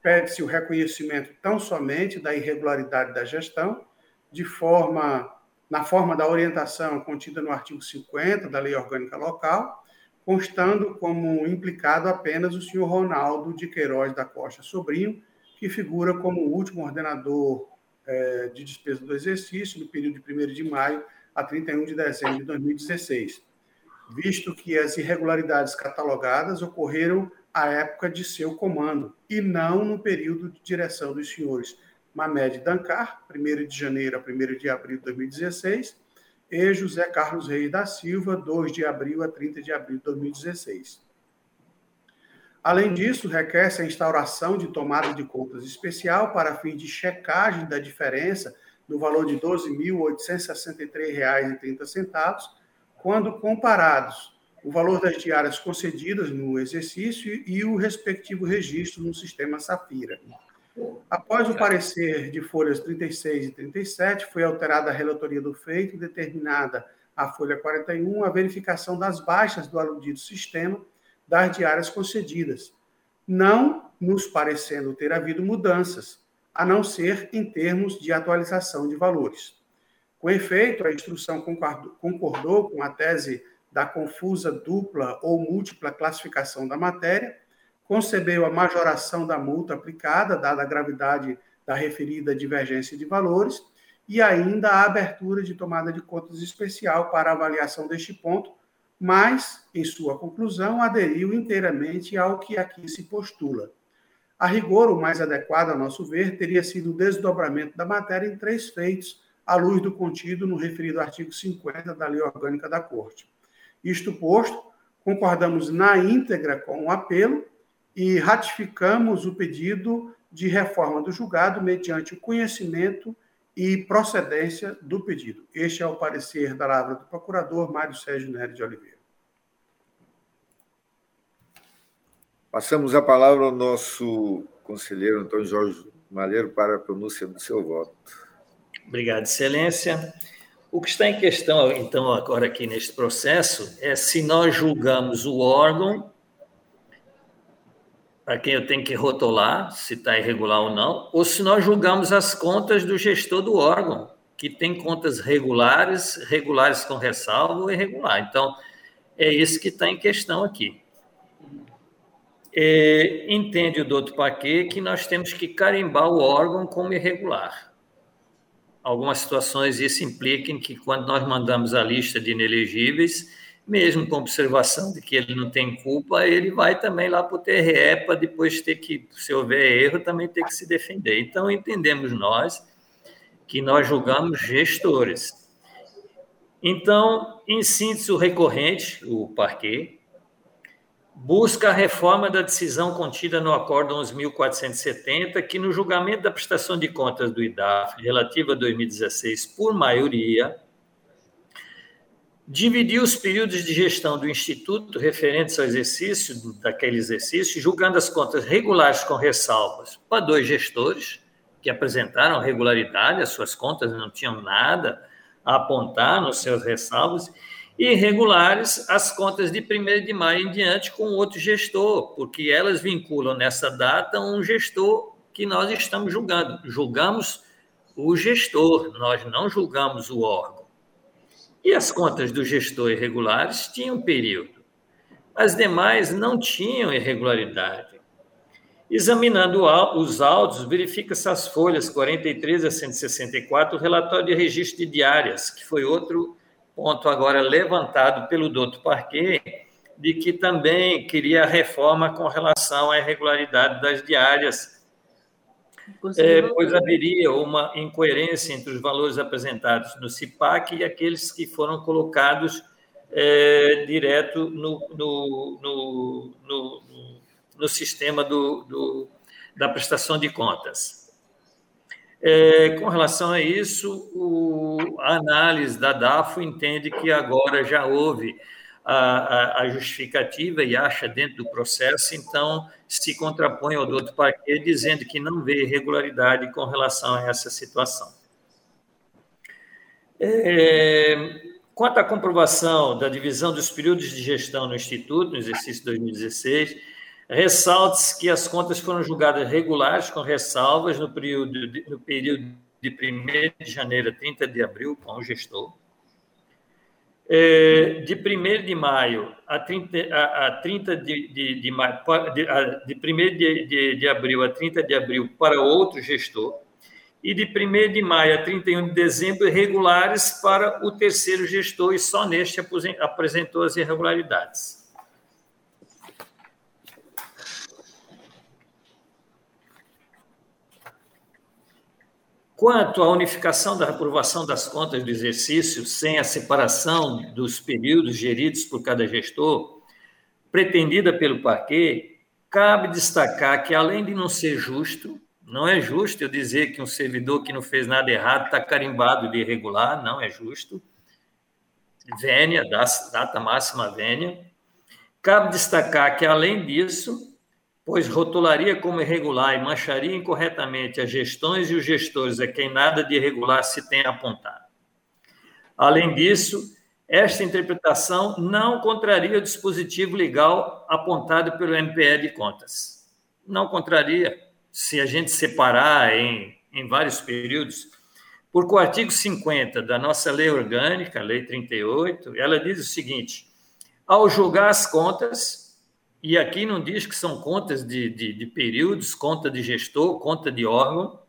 Pede-se o reconhecimento tão somente da irregularidade da gestão, de forma na forma da orientação contida no artigo 50 da Lei Orgânica Local, constando como implicado apenas o senhor Ronaldo de Queiroz da Costa Sobrinho, que figura como o último ordenador eh, de despesa do exercício no período de 1 de maio a 31 de dezembro de 2016, visto que as irregularidades catalogadas ocorreram à época de seu comando, e não no período de direção dos senhores Mamed Dancar, 1 de janeiro a 1 de abril de 2016, e José Carlos Reis da Silva, 2 de abril a 30 de abril de 2016. Além disso, requer-se a instauração de tomada de contas especial para fim de checagem da diferença no valor de R$ 12.863,30, quando comparados o valor das diárias concedidas no exercício e o respectivo registro no sistema Safira. Após o parecer de folhas 36 e 37, foi alterada a relatoria do feito determinada a folha 41 a verificação das baixas do aludido sistema das diárias concedidas, não nos parecendo ter havido mudanças, a não ser em termos de atualização de valores. Com efeito, a instrução concordou com a tese da confusa dupla ou múltipla classificação da matéria, concebeu a majoração da multa aplicada, dada a gravidade da referida divergência de valores, e ainda a abertura de tomada de contas especial para avaliação deste ponto, mas, em sua conclusão, aderiu inteiramente ao que aqui se postula. A rigor, o mais adequado, a nosso ver, teria sido o desdobramento da matéria em três feitos, à luz do contido no referido artigo 50 da Lei Orgânica da Corte. Isto posto, concordamos na íntegra com o apelo e ratificamos o pedido de reforma do julgado mediante o conhecimento e procedência do pedido. Este é o parecer da palavra do procurador Mário Sérgio Nery de Oliveira. Passamos a palavra ao nosso conselheiro Antônio Jorge Malheiro para a pronúncia do seu voto. Obrigado, Excelência. O que está em questão, então, agora aqui neste processo, é se nós julgamos o órgão para quem eu tenho que rotular se está irregular ou não, ou se nós julgamos as contas do gestor do órgão, que tem contas regulares, regulares com ressalva ou irregular. Então, é isso que está em questão aqui. É, entende o doutor Paquet que nós temos que carimbar o órgão como irregular algumas situações isso implica em que quando nós mandamos a lista de inelegíveis, mesmo com observação de que ele não tem culpa, ele vai também lá para o TRE para depois ter que, se houver erro, também ter que se defender. Então, entendemos nós que nós julgamos gestores. Então, em síntese, o recorrente, o parquet, busca a reforma da decisão contida no Acordo 11.470, que no julgamento da prestação de contas do IDAF, relativa a 2016, por maioria, dividiu os períodos de gestão do Instituto referentes ao exercício, daquele exercício, julgando as contas regulares com ressalvas para dois gestores, que apresentaram regularidade, as suas contas não tinham nada a apontar nos seus ressalvos, e regulares as contas de 1 de maio em diante com outro gestor, porque elas vinculam nessa data um gestor que nós estamos julgando. Julgamos o gestor, nós não julgamos o órgão. E as contas do gestor irregulares tinham período. As demais não tinham irregularidade. Examinando os autos, verifica-se as folhas 43 a 164, o relatório de registro de diárias, que foi outro ponto agora levantado pelo doutor Parquet, de que também queria a reforma com relação à irregularidade das diárias, é, pois haveria uma incoerência entre os valores apresentados no CIPAC e aqueles que foram colocados é, direto no, no, no, no, no sistema do, do, da prestação de contas. É, com relação a isso, o, a análise da DAFO entende que agora já houve a, a, justificativa e acha dentro do processo, então se contrapõe ao doutor Parquet dizendo que não vê irregularidade com relação a essa situação. É, quanto à comprovação da divisão dos períodos de gestão no Instituto, no exercício 2016, Ressalte-se que as contas foram julgadas regulares, com ressalvas, no período de, no período de 1 de janeiro a 30 de abril, com o gestor. É, de 1 de maio a 30, a, a 30 de, de, de, maio, de, de 1 de, de, de abril a 30 de abril para outro gestor, e de 1 de maio a 31 de dezembro regulares para o terceiro gestor, e só neste apresentou as irregularidades. Quanto à unificação da aprovação das contas do exercício, sem a separação dos períodos geridos por cada gestor, pretendida pelo parquê, cabe destacar que, além de não ser justo, não é justo eu dizer que um servidor que não fez nada errado está carimbado de irregular, não é justo. Vênia, data máxima vênia. Cabe destacar que, além disso, pois rotularia como irregular e mancharia incorretamente as gestões e os gestores a quem nada de irregular se tem apontado. Além disso, esta interpretação não contraria o dispositivo legal apontado pelo MPE de contas. Não contraria, se a gente separar em, em vários períodos, porque o artigo 50 da nossa lei orgânica, lei 38, ela diz o seguinte: ao julgar as contas, e aqui não diz que são contas de, de, de períodos, conta de gestor, conta de órgão.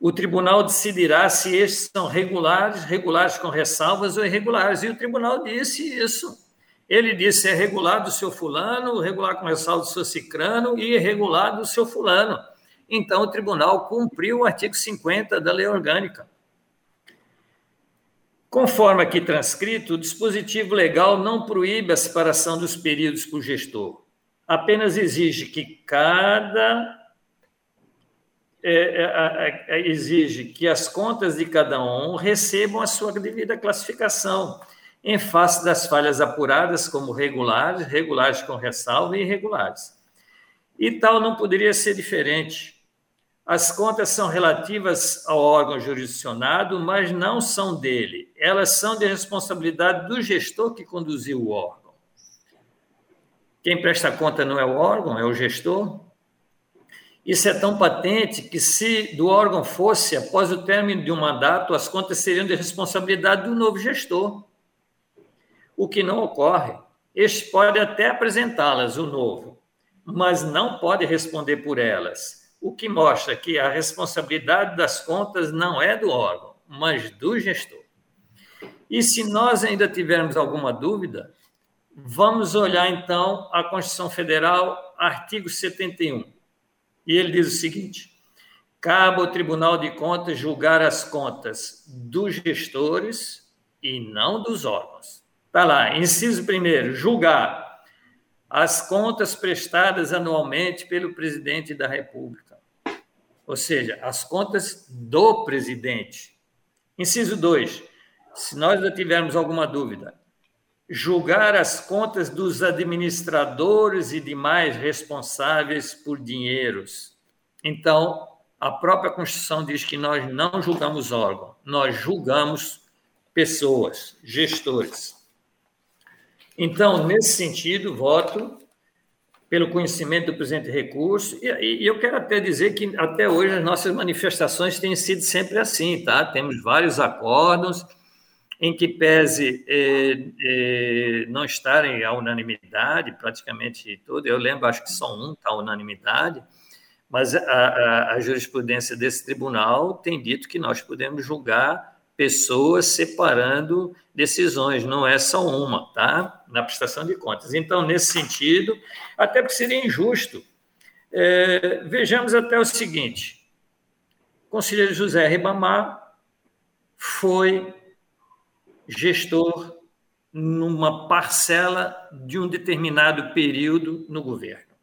O tribunal decidirá se estes são regulares, regulares com ressalvas ou irregulares. E o tribunal disse isso. Ele disse é regular do seu fulano, regular com ressalva do seu cicrano e irregular do seu fulano. Então, o tribunal cumpriu o artigo 50 da lei orgânica. Conforme aqui transcrito, o dispositivo legal não proíbe a separação dos períodos por gestor, apenas exige que cada é, é, é, exige que as contas de cada um recebam a sua devida classificação, em face das falhas apuradas como regulares, regulares com ressalva e irregulares. E tal não poderia ser diferente as contas são relativas ao órgão jurisdicionado, mas não são dele. Elas são de responsabilidade do gestor que conduziu o órgão. Quem presta conta não é o órgão, é o gestor. Isso é tão patente que, se do órgão fosse, após o término de um mandato, as contas seriam de responsabilidade do novo gestor. O que não ocorre. Este pode até apresentá-las, o novo, mas não pode responder por elas o que mostra que a responsabilidade das contas não é do órgão, mas do gestor. E se nós ainda tivermos alguma dúvida, vamos olhar então a Constituição Federal, artigo 71. E ele diz o seguinte: cabe ao Tribunal de Contas julgar as contas dos gestores e não dos órgãos. Está lá, inciso primeiro, julgar as contas prestadas anualmente pelo presidente da República ou seja, as contas do presidente. Inciso 2. Se nós já tivermos alguma dúvida, julgar as contas dos administradores e demais responsáveis por dinheiros. Então, a própria Constituição diz que nós não julgamos órgão, nós julgamos pessoas, gestores. Então, nesse sentido, voto pelo conhecimento do presente recurso, e, e, eu quero até dizer que até hoje as nossas manifestações têm sido sempre assim, tá? Temos vários acordos em que pese eh, eh, não estarem à unanimidade, praticamente todo, eu lembro, acho que só um está à unanimidade, mas a, a, a jurisprudência desse tribunal tem dito que nós podemos julgar pessoas separando decisões, não é só uma, tá? Na prestação de contas. Então, nesse sentido, até porque seria injusto. É, vejamos até o seguinte: o conselheiro José Ribamar foi gestor numa parcela de um determinado período no governo.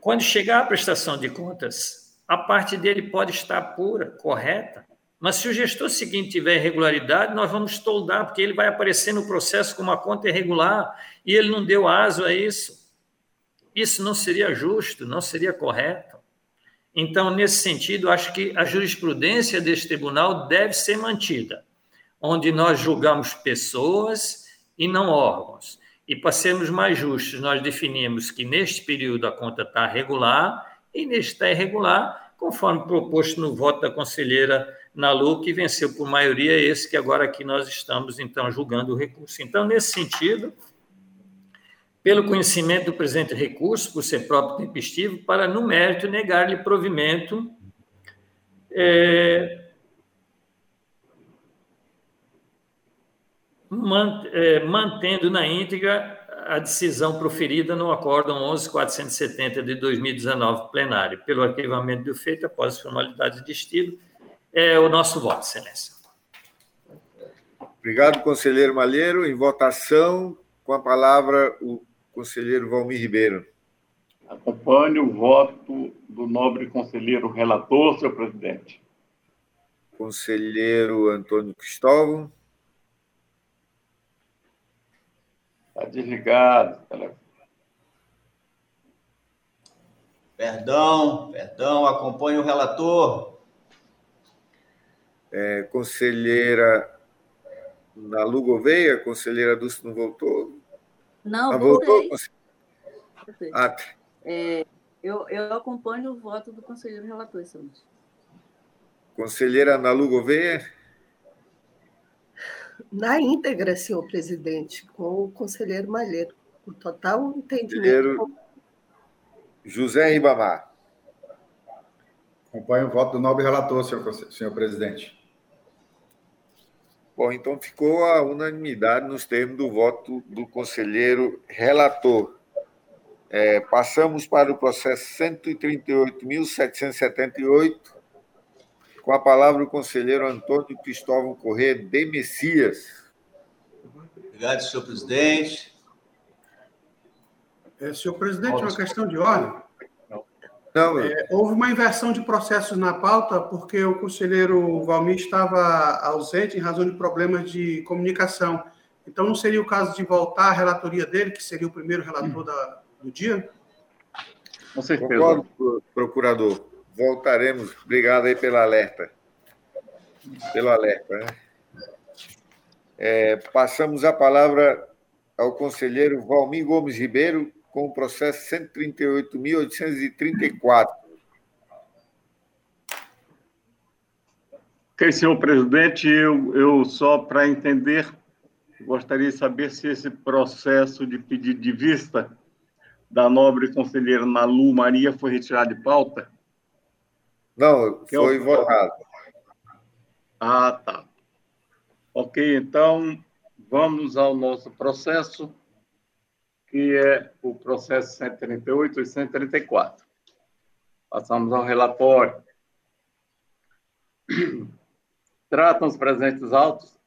Quando chegar a prestação de contas, a parte dele pode estar pura, correta, mas se o gestor seguinte tiver irregularidade, nós vamos toldar, porque ele vai aparecer no processo com uma conta irregular e ele não deu aso a isso. Isso não seria justo, não seria correto. Então, nesse sentido, acho que a jurisprudência deste tribunal deve ser mantida, onde nós julgamos pessoas e não órgãos. E para sermos mais justos, nós definimos que neste período a conta está regular e neste está irregular, conforme proposto no voto da conselheira na LU, que venceu por maioria esse que agora aqui nós estamos, então, julgando o recurso. Então, nesse sentido, pelo conhecimento do presente recurso, por ser próprio tempestivo, para, no mérito, negar-lhe provimento é, é mantendo na íntegra a decisão proferida no Acórdão 11.470 de 2019 plenário, pelo arquivamento do feito após formalidades de estilo, é o nosso voto, Excelência. Obrigado, conselheiro Malheiro. Em votação, com a palavra, o conselheiro Valmir Ribeiro. Acompanho o voto do nobre conselheiro relator, senhor presidente. Conselheiro Antônio Cristóvão. Está desligado. Perdão, perdão, acompanho o relator. É, conselheira Nalu Gouveia, conselheira Dulce não voltou? Não, ah, voltou? Ah, tá. é, eu, eu acompanho o voto do conselheiro relator, excelente. Conselheira Nalu Gouveia? Na íntegra, senhor presidente, com o conselheiro Malheiro. O total entendimento. Conselheiro José Ribamar. Acompanho o voto do nobre relator, senhor, senhor presidente. Bom, então ficou a unanimidade nos termos do voto do conselheiro relator. É, passamos para o processo 138.778, com a palavra o conselheiro Antônio Cristóvão Corrêa de Messias. Obrigado, senhor presidente. É, senhor presidente, uma questão de ordem. Não, é, houve uma inversão de processos na pauta porque o conselheiro Valmir estava ausente em razão de problemas de comunicação. Então, não seria o caso de voltar à relatoria dele, que seria o primeiro relator da, do dia? Com certeza. Concordo, procurador. Voltaremos. Obrigado aí pelo alerta. Pelo alerta. Né? É, passamos a palavra ao conselheiro Valmir Gomes Ribeiro, com o processo 138.834. Ok, senhor presidente, eu, eu só para entender, gostaria de saber se esse processo de pedido de vista da nobre conselheira Nalu Maria foi retirado de pauta? Não, foi é o... votado. Ah, tá. Ok, então vamos ao nosso processo que é o processo 138 e 134. Passamos ao relatório. Tratam os presentes autos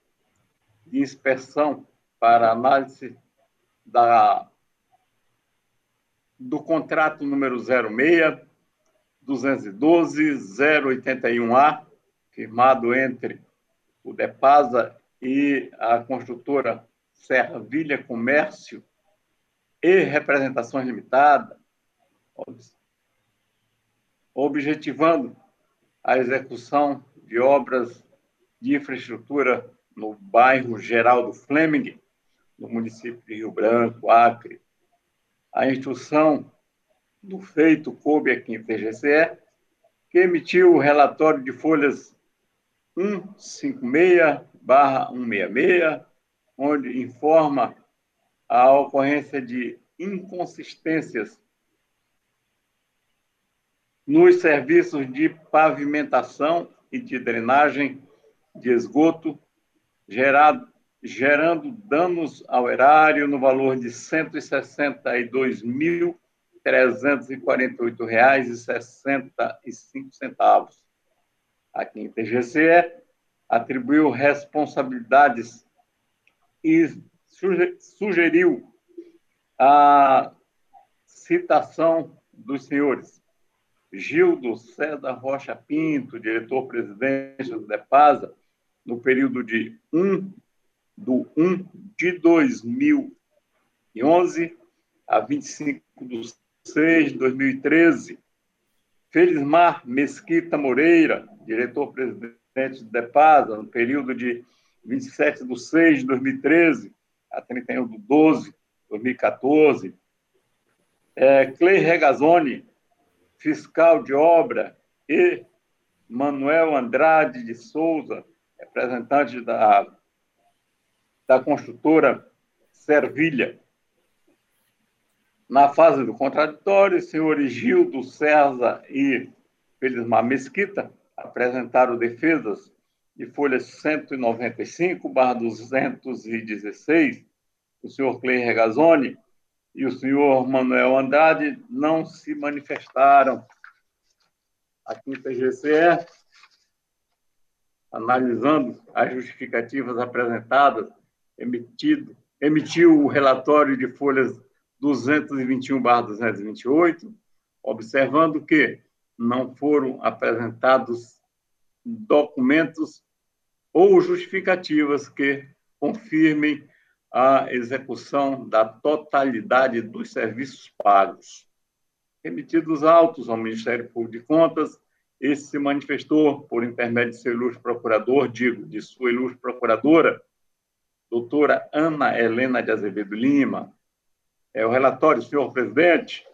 de inspeção para análise da, do contrato número 06 212 081A, firmado entre o DEPASA e a construtora Serra Vilha Comércio e representações limitadas, objetivando a execução de obras de infraestrutura no bairro Geraldo Fleming, no município de Rio Branco, Acre. A instrução do feito coube aqui em TGCE, que emitiu o relatório de folhas 156-166, onde informa a ocorrência de inconsistências nos serviços de pavimentação e de drenagem de esgoto, gerado, gerando danos ao erário no valor de R$ 162.348,65. Aqui em TGCE, atribuiu responsabilidades sugeriu a citação dos senhores Gildo César Rocha Pinto, diretor-presidente do DEPASA, no período de 1 do 1 de 2011 a 25 de 6 de 2013. Felismar Mesquita Moreira, diretor-presidente do DEPASA, no período de 27 de 6 de 2013 a 31 de 12 de 2014. É, Clay Regazzoni, fiscal de obra, e Manuel Andrade de Souza, representante da, da construtora Servilha. Na fase do contraditório, senhores Gildo César e Felismar Mesquita apresentaram defesas de folhas 195 216, o senhor Clay Regazzoni e o senhor Manuel Andrade não se manifestaram. Aqui no TGCE, analisando as justificativas apresentadas, emitido, emitiu o relatório de folhas 221/228, observando que não foram apresentados documentos ou justificativas que confirmem a execução da totalidade dos serviços pagos. Emitidos autos ao Ministério Público de Contas, esse se manifestou por intermédio de seu ilustre procurador, digo, de sua ilustre procuradora, doutora Ana Helena de Azevedo Lima. É o relatório, senhor presidente.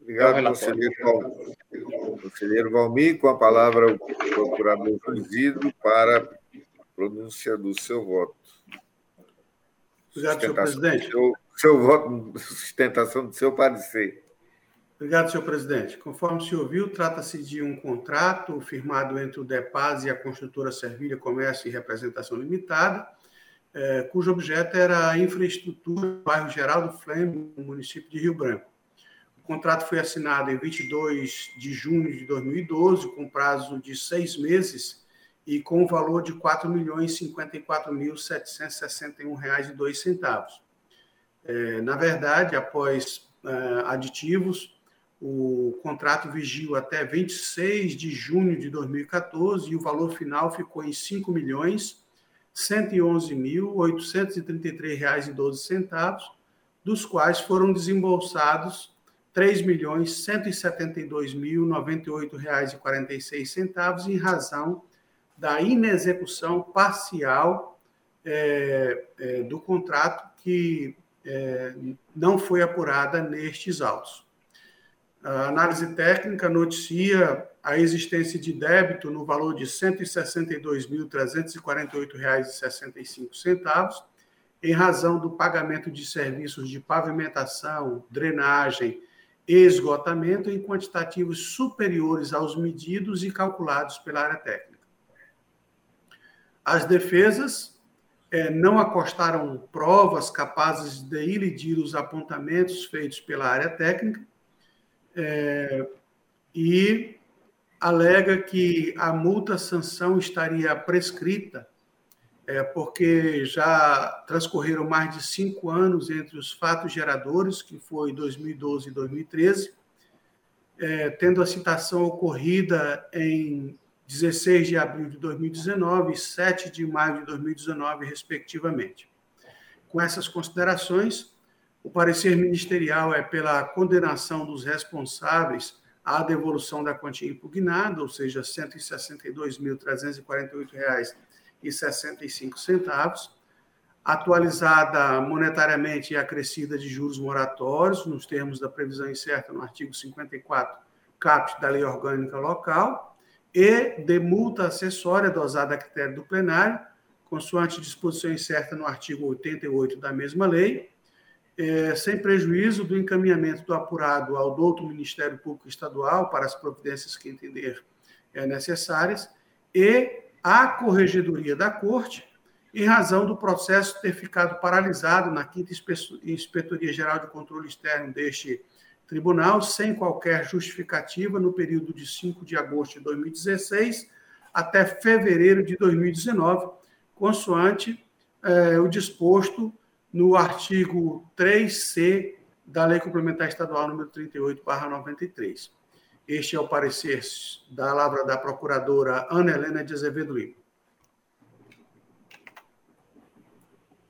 Obrigado, é conselheiro, conselheiro Valmir. Com a palavra, o procurador Fuzido para pronúncia do seu voto. Obrigado, senhor presidente. Seu, seu voto, sustentação do seu parecer. Obrigado, senhor presidente. Conforme se ouviu, trata-se de um contrato firmado entre o DEPAS e a construtora Servilha Comércio e Representação Limitada, é, cujo objeto era a infraestrutura do bairro Geraldo Flame, no município de Rio Branco. O contrato foi assinado em 22 de junho de 2012, com prazo de seis meses e com o valor de R$ 4.054.761,02. É, na verdade, após é, aditivos, o contrato vigiu até 26 de junho de 2014 e o valor final ficou em R$ 5.111.833,12, dos quais foram desembolsados R$ 3.172.098,46 em razão da inexecução parcial é, é, do contrato que é, não foi apurada nestes autos. A análise técnica noticia a existência de débito no valor de R$ 162.348,65, em razão do pagamento de serviços de pavimentação, drenagem e esgotamento em quantitativos superiores aos medidos e calculados pela área técnica. As defesas é, não acostaram provas capazes de ilidir os apontamentos feitos pela área técnica é, e alega que a multa-sanção estaria prescrita é, porque já transcorreram mais de cinco anos entre os fatos geradores, que foi 2012 e 2013, é, tendo a citação ocorrida em 16 de abril de 2019 e 7 de maio de 2019, respectivamente. Com essas considerações, o parecer ministerial é pela condenação dos responsáveis à devolução da quantia impugnada, ou seja, R$ 162.348,65, 1,65, atualizada monetariamente e acrescida de juros moratórios, nos termos da previsão incerta no artigo 54, caput da Lei Orgânica Local, e de multa acessória dosada a critério do plenário, consoante disposição incerta no artigo 88 da mesma lei, é, sem prejuízo do encaminhamento do apurado ao douto Ministério Público Estadual para as providências que entender é, necessárias, e a Corregedoria da Corte, em razão do processo ter ficado paralisado na quinta Inspetoria Geral de Controle Externo deste tribunal, sem qualquer justificativa, no período de 5 de agosto de 2016 até fevereiro de 2019, consoante eh, o disposto no artigo 3C da Lei Complementar Estadual número 38, 93. Este é o parecer da palavra da procuradora Ana Helena de Azevedo Lima.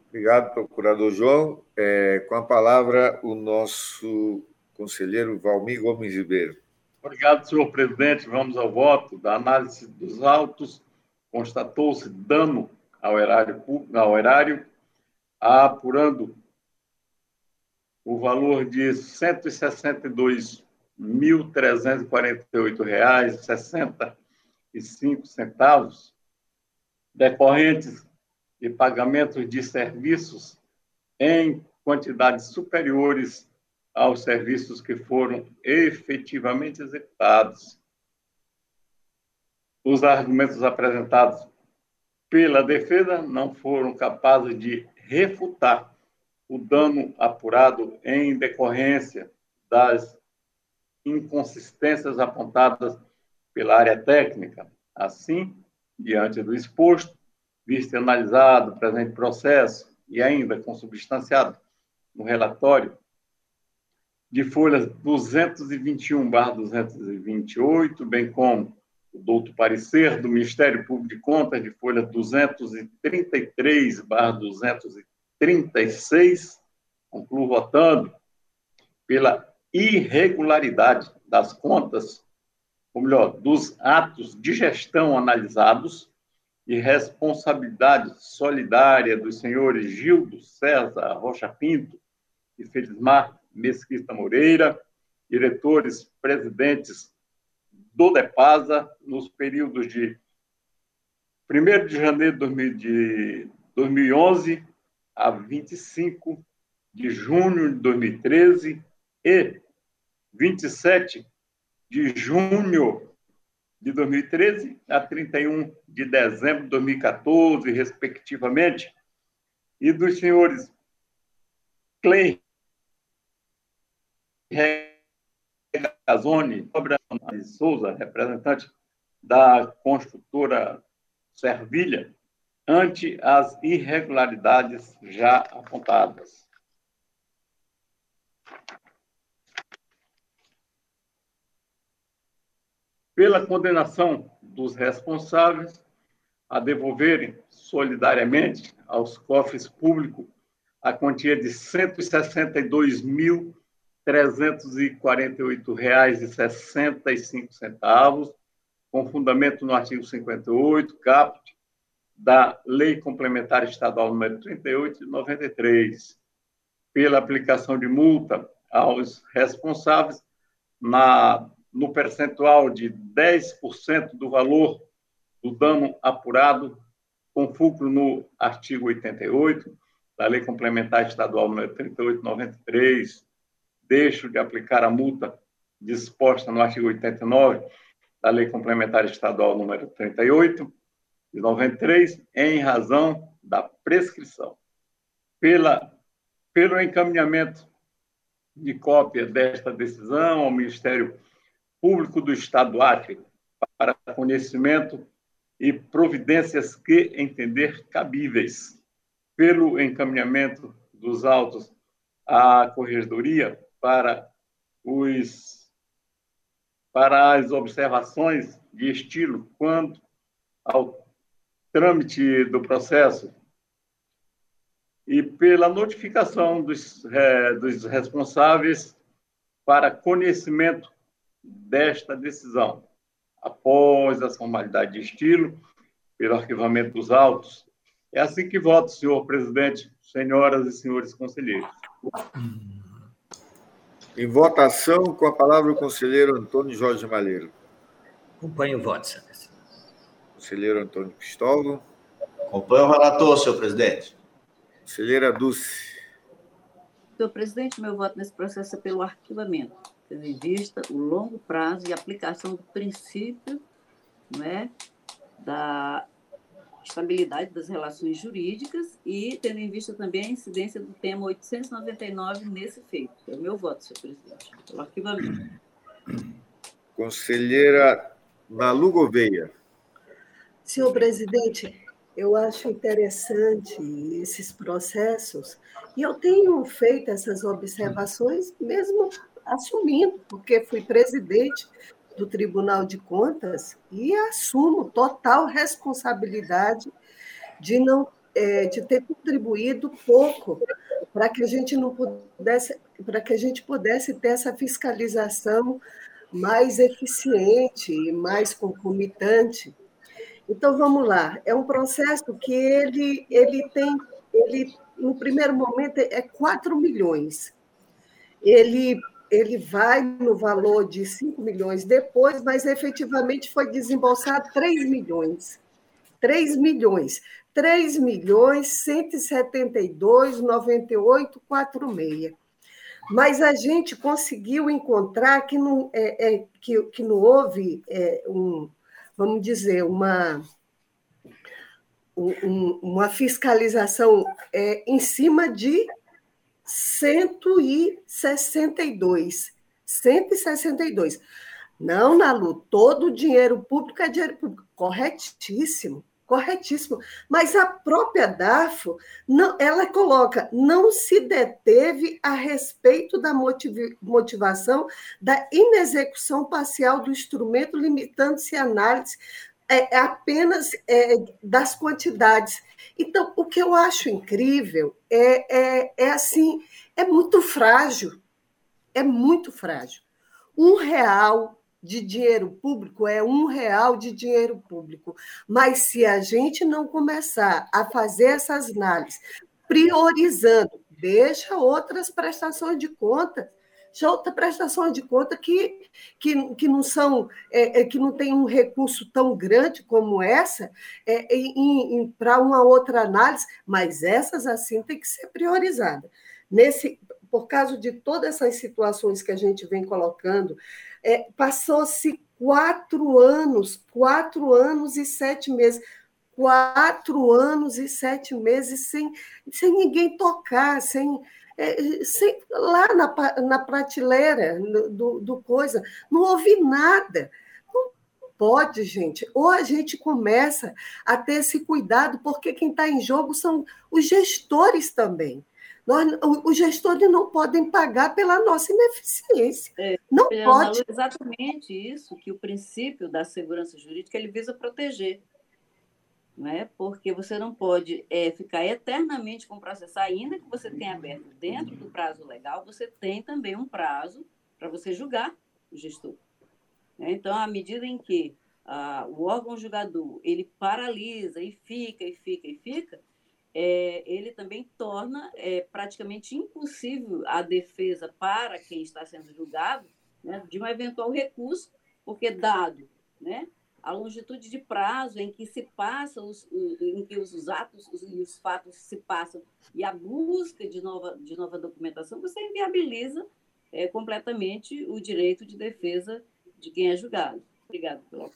Obrigado, procurador João. É, com a palavra, o nosso conselheiro Valmir Gomes Ribeiro. Obrigado, senhor presidente. Vamos ao voto. Da análise dos autos, constatou-se dano ao erário, ao erário apurando o valor de R$ 162.348,65, decorrentes de pagamentos de serviços em quantidades superiores aos serviços que foram efetivamente executados. Os argumentos apresentados pela defesa não foram capazes de refutar o dano apurado em decorrência das inconsistências apontadas pela área técnica. Assim, diante do exposto, visto e analisado o presente processo e ainda consubstanciado no relatório de folhas 221/228, bem como o douto parecer do Ministério Público de Contas de folha 233/236, concluo votando pela irregularidade das contas, ou melhor, dos atos de gestão analisados e responsabilidade solidária dos senhores Gildo César Rocha Pinto e Felismar Mesquita Moreira, diretores, presidentes do DEPASA, nos períodos de 1 de janeiro de 2011 a 25 de junho de 2013 e 27 de junho de 2013 a 31 de dezembro de 2014, respectivamente, e dos senhores Clay Regazone Souza, representante da construtora Servilha, ante as irregularidades já apontadas. Pela condenação dos responsáveis a devolverem solidariamente aos cofres públicos a quantia de R$ 162 mil R$ 348,65, com fundamento no artigo 58, caput, da Lei Complementar Estadual número 38 de 93, pela aplicação de multa aos responsáveis na, no percentual de 10% do valor do dano apurado, com fulcro no artigo 88 da Lei Complementar Estadual número 38 de 93, deixo de aplicar a multa disposta no artigo 89 da Lei Complementar Estadual número 38 de 93, em razão da prescrição. Pela, pelo encaminhamento de cópia desta decisão ao Ministério Público do Estado do Acre para conhecimento e providências que entender cabíveis. Pelo encaminhamento dos autos à Corregedoria para os para as observações de estilo quanto ao trâmite do processo e pela notificação dos, é, dos responsáveis para conhecimento desta decisão. Após a formalidade de estilo pelo arquivamento dos autos. É assim que voto, senhor presidente, senhoras e senhores conselheiros. Em votação, com a palavra o conselheiro Antônio Jorge Malheiro. Acompanho o voto, senhor presidente. Conselheiro Antônio Cristóvão. Acompanho o relator, senhor presidente. Conselheira Dulce. Senhor presidente, meu voto nesse processo é pelo arquivamento, tendo em vista o longo prazo e aplicação do princípio não é, da estabilidade das relações jurídicas e tendo em vista também a incidência do tema 899 nesse feito. É o meu voto, senhor presidente, pelo arquivamento. Conselheira Nalu Gouveia. Senhor presidente, eu acho interessante esses processos e eu tenho feito essas observações mesmo assumindo, porque fui presidente do Tribunal de Contas e assumo total responsabilidade de não é, de ter contribuído pouco para que a gente não pudesse para que a gente pudesse ter essa fiscalização mais eficiente e mais concomitante. Então vamos lá, é um processo que ele ele tem ele no primeiro momento é 4 milhões. Ele ele vai no valor de 5 milhões depois, mas efetivamente foi desembolsado 3 milhões. 3 milhões. 3 milhões 172 98 46. Mas a gente conseguiu encontrar que não, é, é que, que não houve é, um, vamos dizer, uma, um, uma fiscalização é, em cima de 162. 162. Não, Nalu, todo dinheiro público é dinheiro público. Corretíssimo, corretíssimo. Mas a própria DAFO, não, ela coloca, não se deteve a respeito da motivação da inexecução parcial do instrumento, limitando-se à análise é, é apenas é, das quantidades. Então, o que eu acho incrível é, é, é assim, é muito frágil, é muito frágil. Um real de dinheiro público é um real de dinheiro público. Mas se a gente não começar a fazer essas análises, priorizando, deixa outras prestações de contas já outra prestação de conta que, que, que não são é, é, que não tem um recurso tão grande como essa é, para uma outra análise, mas essas assim tem que ser priorizadas. Nesse, por causa de todas essas situações que a gente vem colocando, é, passou-se quatro anos, quatro anos e sete meses quatro anos e sete meses sem, sem ninguém tocar, sem, é, sem, lá na, na prateleira do, do coisa, não houve nada. Não pode, gente. Ou a gente começa a ter esse cuidado, porque quem está em jogo são os gestores também. Nós, os gestores não podem pagar pela nossa ineficiência. É, não pode. Exatamente isso que o princípio da segurança jurídica ele visa proteger né? porque você não pode é, ficar eternamente com o processo, ainda que você tenha aberto dentro do prazo legal, você tem também um prazo para você julgar o gestor. Né? Então, à medida em que ah, o órgão julgador ele paralisa e fica, e fica, e fica, é, ele também torna é, praticamente impossível a defesa para quem está sendo julgado né, de um eventual recurso, porque dado né, a longitude de prazo em que se passa os, em que os atos e os fatos se passam e a busca de nova de nova documentação você inviabiliza é, completamente o direito de defesa de quem é julgado. Obrigada pelo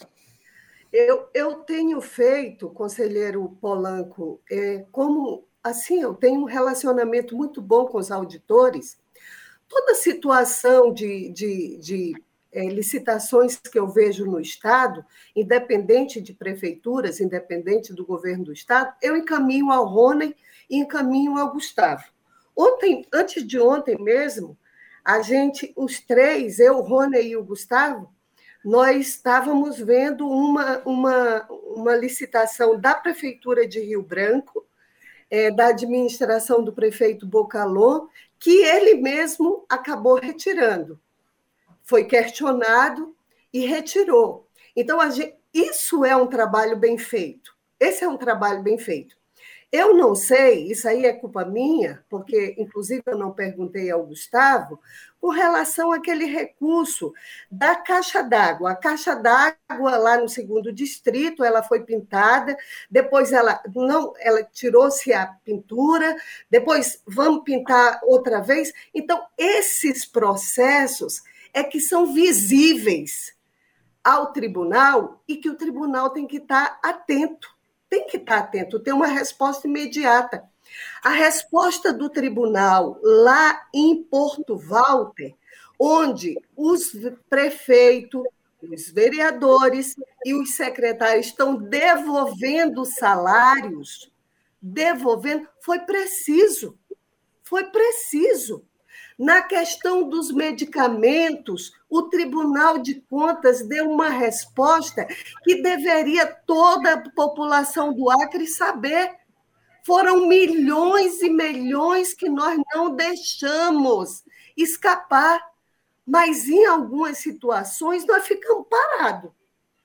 eu, eu tenho feito, conselheiro Polanco, é, como assim, eu tenho um relacionamento muito bom com os auditores. Toda situação de, de, de licitações que eu vejo no Estado, independente de prefeituras, independente do governo do Estado, eu encaminho ao Rony e encaminho ao Gustavo. Ontem, antes de ontem mesmo, a gente, os três, eu, o Rony e o Gustavo, nós estávamos vendo uma, uma, uma licitação da Prefeitura de Rio Branco, é, da administração do prefeito Bocalon, que ele mesmo acabou retirando foi questionado e retirou. Então, gente, isso é um trabalho bem feito. Esse é um trabalho bem feito. Eu não sei, isso aí é culpa minha, porque, inclusive, eu não perguntei ao Gustavo, com relação àquele recurso da caixa d'água. A caixa d'água, lá no segundo distrito, ela foi pintada, depois ela não, ela tirou-se a pintura, depois vamos pintar outra vez. Então, esses processos é que são visíveis ao tribunal e que o tribunal tem que estar atento tem que estar atento, tem uma resposta imediata. A resposta do tribunal lá em Porto Walter, onde os prefeitos, os vereadores e os secretários estão devolvendo salários, devolvendo, foi preciso. Foi preciso. Na questão dos medicamentos, o Tribunal de Contas deu uma resposta que deveria toda a população do Acre saber. Foram milhões e milhões que nós não deixamos escapar. Mas em algumas situações nós ficamos parados.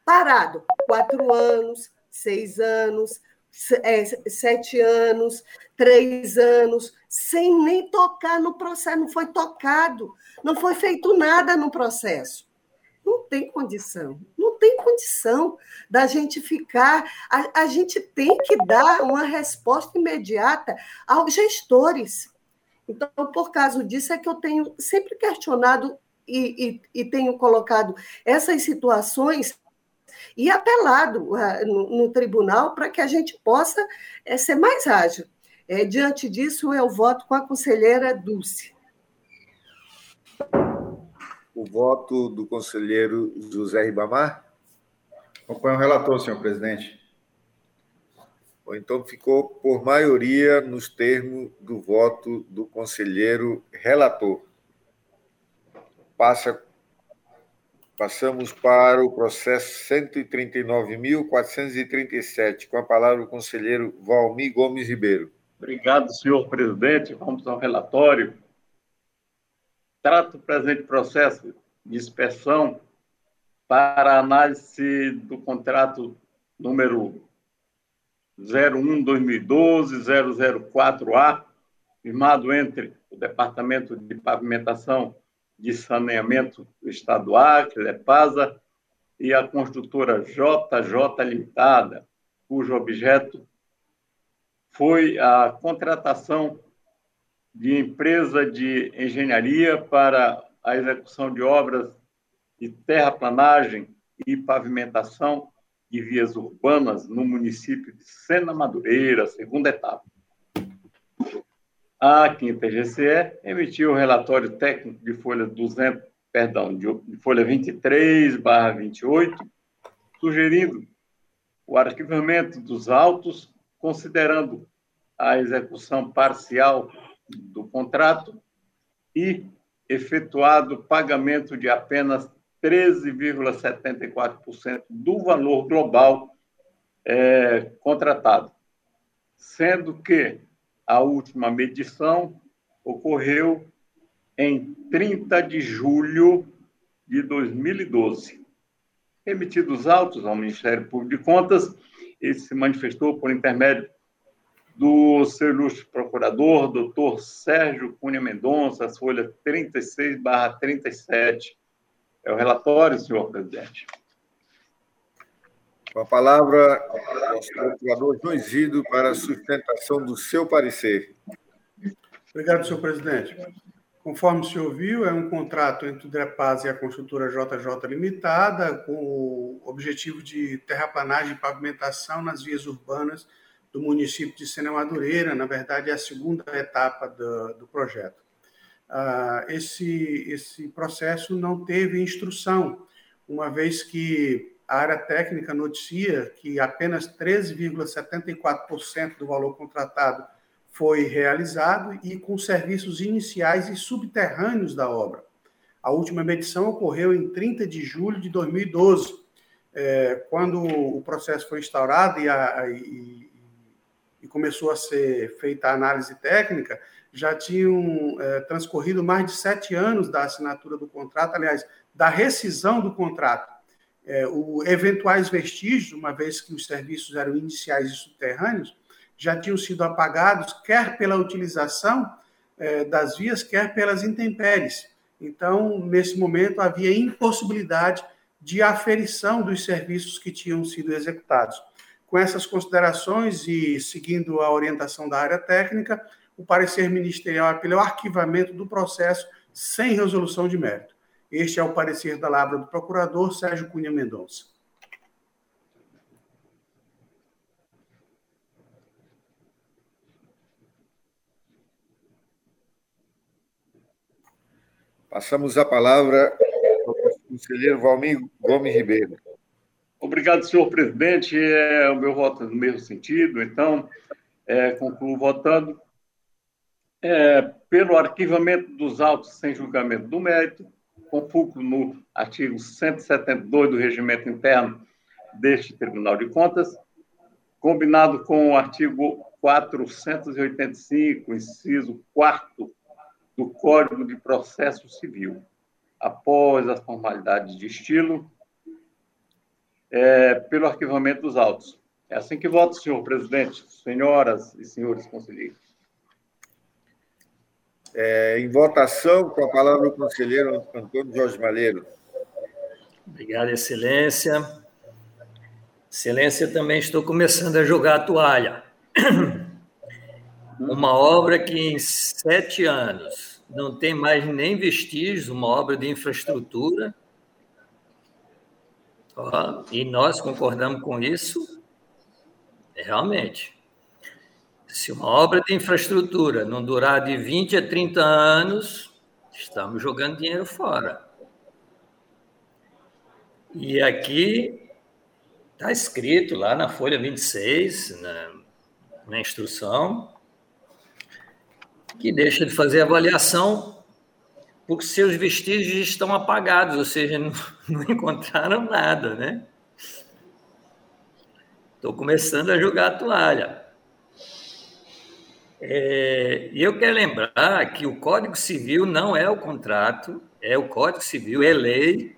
Parado. Quatro anos, seis anos, é, sete anos, três anos, sem nem tocar no processo, não foi tocado, não foi feito nada no processo. Não tem condição, não tem condição da gente ficar. A, a gente tem que dar uma resposta imediata aos gestores. Então, por causa disso, é que eu tenho sempre questionado e, e, e tenho colocado essas situações e apelado uh, no, no, tribunal para que a gente possa é, ser mais ágil. É, diante disso, eu voto com a conselheira Dulce. O voto do conselheiro José Ribamar? Acompanho o relator, senhor presidente. Bom, então ficou por maioria nos termos do voto do conselheiro relator. Passa Passamos para o processo 139.437, com a palavra o conselheiro Valmir Gomes Ribeiro. Obrigado, senhor presidente. Vamos ao relatório. Trato o presente processo de inspeção para análise do contrato número 01-2012-004A, firmado entre o Departamento de Pavimentação de Saneamento do Estado do Acre, LEPASA, e a construtora JJ Limitada, cujo objeto foi a contratação de empresa de engenharia para a execução de obras de terraplanagem e pavimentação de vias urbanas no município de Sena Madureira, segunda etapa. A quinta GCE emitiu o relatório técnico de folha 200, perdão, de, folha 23 barra 28, sugerindo o arquivamento dos autos, considerando a execução parcial do contrato e efetuado pagamento de apenas 13,74% do valor global é, contratado, sendo que a última medição ocorreu em 30 de julho de 2012. Emitidos autos ao Ministério Público de Contas, ele se manifestou por intermédio do seu ilustre procurador, doutor Sérgio Cunha Mendonça, as folhas 36 barra 37. É o relatório, senhor presidente. Com a palavra, nosso procurador João Isidro para a sustentação do seu parecer. Obrigado, senhor presidente. Conforme o senhor viu, é um contrato entre o DREPAS e a construtora JJ Limitada, com o objetivo de terraplanagem e pavimentação nas vias urbanas do município de Sena Madureira, na verdade, é a segunda etapa do, do projeto. Ah, esse, esse processo não teve instrução, uma vez que a área técnica noticia que apenas 13,74% do valor contratado foi realizado e com serviços iniciais e subterrâneos da obra. A última medição ocorreu em 30 de julho de 2012, é, quando o processo foi instaurado e, a, e, e, começou a ser feita a análise técnica, já tinham é, transcorrido mais de sete anos da assinatura do contrato, aliás, da rescisão do contrato é, o, eventuais vestígios, uma vez que os serviços eram iniciais e subterrâneos, já tinham sido apagados, quer pela utilização é, das vias, quer pelas intempéries. Então, nesse momento, havia impossibilidade de aferição dos serviços que tinham sido executados. Com essas considerações e seguindo a orientação da área técnica, o parecer ministerial é pelo arquivamento do processo sem resolução de mérito. Este é o parecer da Labra do Procurador Sérgio Cunha Mendonça. Passamos a palavra ao conselheiro Valmir Gomes Ribeiro. Obrigado, senhor presidente. É, o meu voto é no mesmo sentido, então, é, concluo votando é, pelo arquivamento dos autos sem julgamento do mérito, com foco no artigo 172 do regimento interno deste Tribunal de Contas, combinado com o artigo 485, inciso 4 do Código de Processo Civil. Após as formalidades de estilo, é, pelo arquivamento dos autos. É assim que voto, senhor presidente, senhoras e senhores conselheiros. É, em votação, com a palavra o conselheiro Antônio Jorge Malheiro. Obrigado, Excelência. Excelência, também estou começando a jogar a toalha. [clears throat] Uma obra que em sete anos não tem mais nem vestígios, uma obra de infraestrutura. e nós concordamos com isso, realmente. Se uma obra de infraestrutura não durar de 20 a 30 anos, estamos jogando dinheiro fora. E aqui está escrito lá na folha 26, na, na instrução, que deixa de fazer avaliação porque seus vestígios estão apagados, ou seja, [laughs] não, não encontraram nada, né? Estou começando a jogar a toalha. É, e eu quero lembrar que o Código Civil não é o contrato, é o Código Civil, é lei.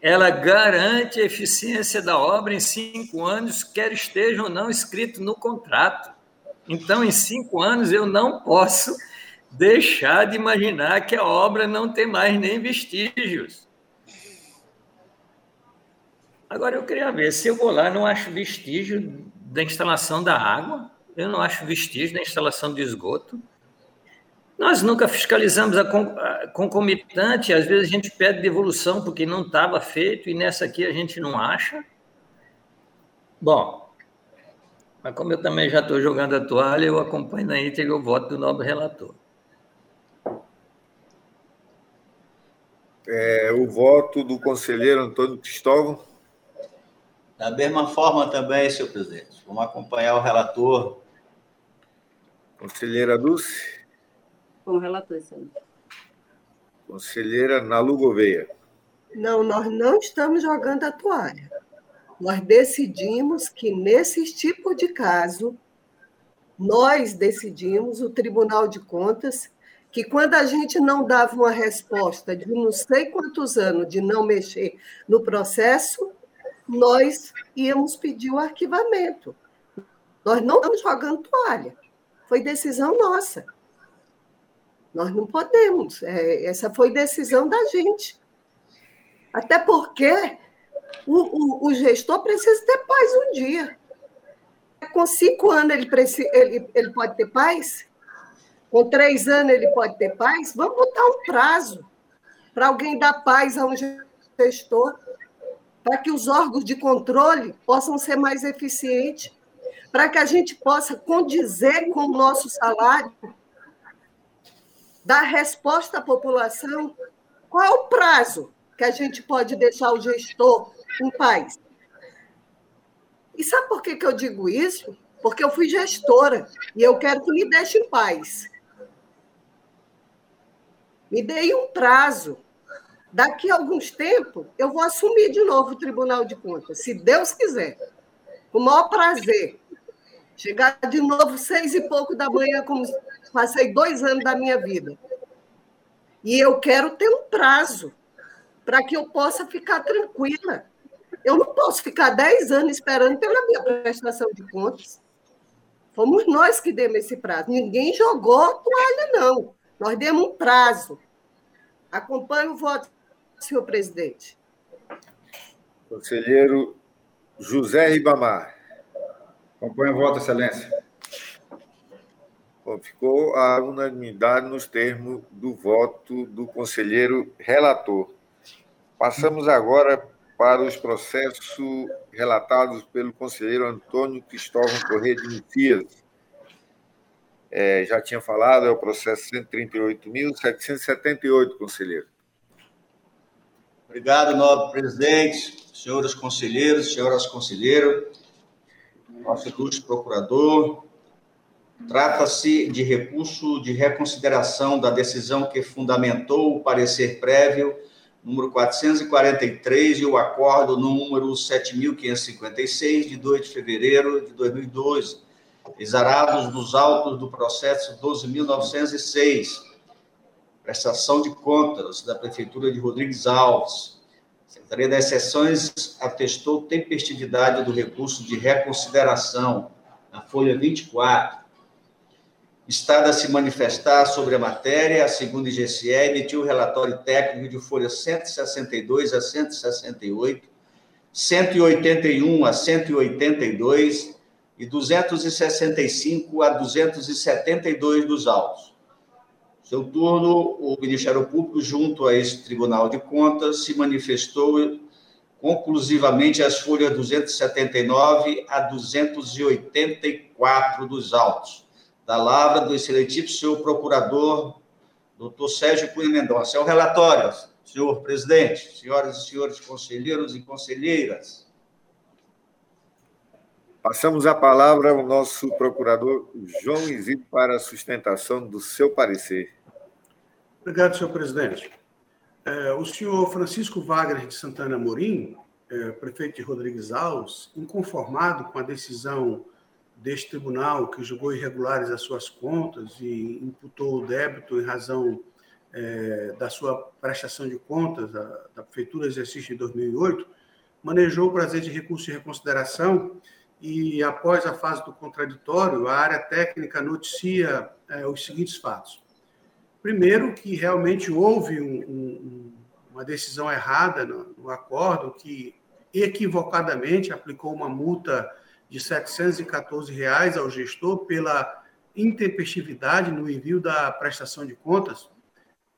Ela garante a eficiência da obra em cinco anos, quer esteja ou não escrito no contrato. Então, em cinco anos, eu não posso deixar de imaginar que a obra não tem mais nem vestígios. Agora, eu queria ver se eu vou lá não acho vestígio da instalação da água eu não acho vestígio da instalação de esgoto. Nós nunca fiscalizamos a concomitante, às vezes a gente pede devolução porque não estava feito e nessa aqui a gente não acha. Bom, mas como eu também já estou jogando a toalha, eu acompanho na íntegra o voto do nobre relator. É, o voto do conselheiro Antônio Cristóvão. Da mesma forma também, senhor presidente. Vamos acompanhar o relator Conselheira Dulce? Com o relator, senhor. Conselheira Nalu Gouveia. Não, nós não estamos jogando a toalha. Nós decidimos que, nesse tipo de caso, nós decidimos, o Tribunal de Contas, que quando a gente não dava uma resposta de não sei quantos anos de não mexer no processo, nós íamos pedir o arquivamento. Nós não estamos jogando toalha. Foi decisão nossa. Nós não podemos. É, essa foi decisão da gente. Até porque o, o, o, gestor precisa ter paz um dia. Com cinco anos ele, precisa, ele, ele pode ter paz? Com três anos ele pode ter paz? Vamos botar um prazo para alguém dar paz a um gestor, para que os órgãos de controle possam ser mais eficientes para que a gente possa condizer com o nosso salário, dar resposta à população. Qual é o prazo que a gente pode deixar o gestor em paz? E sabe por que, que eu digo isso? Porque eu fui gestora e eu quero que me deixe em paz. Me dei um prazo. Daqui a alguns tempos, eu vou assumir de novo o Tribunal de Contas, se Deus quiser. Com o maior prazer. Chegar de novo seis e pouco da manhã, como passei dois anos da minha vida. E eu quero ter um prazo para que eu possa ficar tranquila. Eu não posso ficar 10 anos esperando pela minha prestação de contas. Fomos nós que demos esse prazo. Ninguém jogou toalha, não. Nós demos um prazo. Acompanhe o voto, senhor presidente. Conselheiro José Ribamar. Acompanhe o voto, excelência. Bom, ficou a unanimidade nos termos do voto do conselheiro relator. Passamos agora para os processos relatados pelo conselheiro Antônio Cristóvão Corrêa de Messias. É, já tinha falado, é o processo 138.778, conselheiro. Obrigado, nobre presidente, senhores conselheiros, senhoras conselheiras, nosso ilustre procurador. Trata-se de recurso de reconsideração da decisão que fundamentou o parecer prévio número 443 e o acordo número 7556 de 2 de fevereiro de 2012, exarados dos autos do processo 12.906, prestação de contas da Prefeitura de Rodrigues Alves. A Secretaria das Exceções atestou tempestividade do recurso de reconsideração, na folha 24. Estado a se manifestar sobre a matéria, a segunda IGCE emitiu o relatório técnico de folha 162 a 168, 181 a 182 e 265 a 272 dos autos. Seu turno, o Ministério Público, junto a esse Tribunal de Contas, se manifestou conclusivamente as folhas 279 a 284 dos autos. Da lavra do excelentíssimo senhor procurador, doutor Sérgio Cunha Mendonça. É o relatório, senhor presidente, senhoras e senhores conselheiros e conselheiras. Passamos a palavra ao nosso procurador João Isidro para a sustentação do seu parecer. Obrigado, senhor presidente. É, o senhor Francisco Wagner de Santana Morim, é, prefeito de Rodrigues Alves, inconformado com a decisão deste tribunal que julgou irregulares as suas contas e imputou o débito em razão é, da sua prestação de contas da, da Prefeitura exercício de 2008, manejou o prazer de recurso de reconsideração e, após a fase do contraditório, a área técnica noticia é, os seguintes fatos. Primeiro, que realmente houve um, um, uma decisão errada no, no, acordo, que equivocadamente aplicou uma multa de 714 reais ao gestor pela intempestividade no envio da prestação de contas,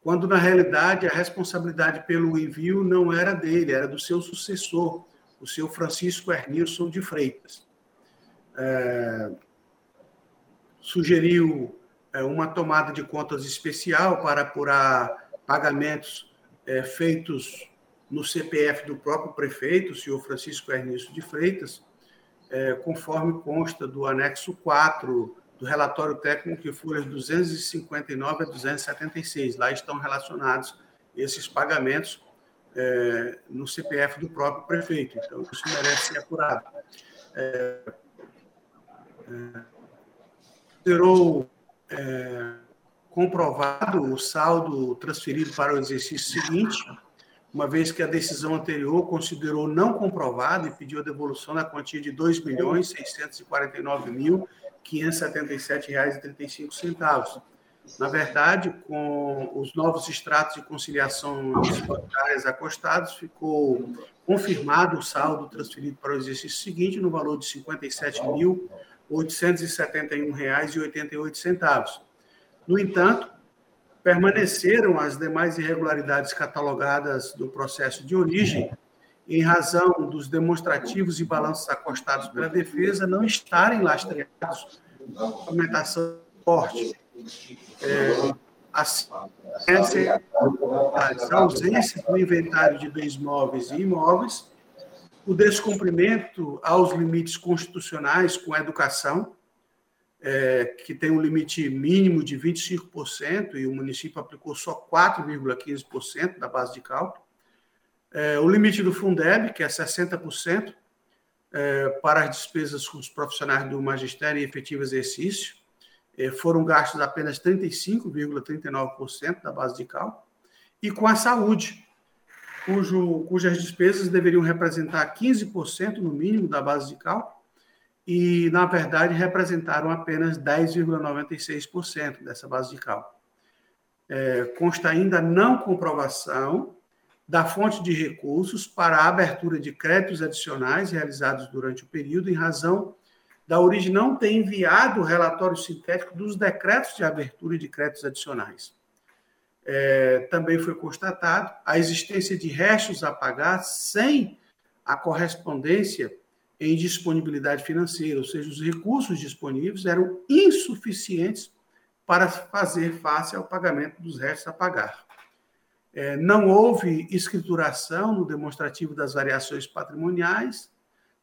quando na realidade a responsabilidade pelo envio não era dele, era do seu sucessor, o seu Francisco Ernilson de Freitas. É, sugeriu é, uma tomada de contas especial para apurar pagamentos é, feitos no CPF do próprio prefeito, o senhor Francisco Ernesto de Freitas, é, conforme consta do anexo 4 do relatório técnico que folhas 259 a 276. Lá estão relacionados esses pagamentos é, no CPF do próprio prefeito. Então, isso merece ser apurado. É, considerou é, comprovado o saldo transferido para o exercício seguinte, uma vez que a decisão anterior considerou não comprovado e pediu a devolução da quantia de R$ 2.649.577,35. Na verdade, com os novos extratos de conciliação bancárias acostados, ficou confirmado o saldo transferido para o exercício seguinte no valor de R$ 57.000 R$ 871,88. No entanto, permaneceram as demais irregularidades catalogadas do processo de origem, em razão dos demonstrativos e balanços acostados pela defesa não estarem lastreados na documentação do porte. É, assim, a ausência do inventário de bens móveis e imóveis, o descumprimento aos limites constitucionais com a educação, é, que tem um limite mínimo de 25%, e o município aplicou só 4,15% da base de cálculo. É, o limite do Fundeb, que é 60%, é, para as despesas com os profissionais do magistério e efetivo exercício, é, foram gastos apenas 35,39% da base de cálculo. E com a saúde, cujo, cujas despesas deveriam representar 15% no mínimo da base de cálculo, e, na verdade, representaram apenas 10,96% dessa base de cálculo. É, consta ainda não comprovação da fonte de recursos para a abertura de créditos adicionais realizados durante o período, em razão da origem não ter enviado o relatório sintético dos decretos de abertura de créditos adicionais. É, também foi constatado a existência de restos a pagar sem a correspondência em disponibilidade financeira, ou seja, os recursos disponíveis eram insuficientes para fazer face ao pagamento dos restos a pagar. É, não houve escrituração no demonstrativo das variações patrimoniais,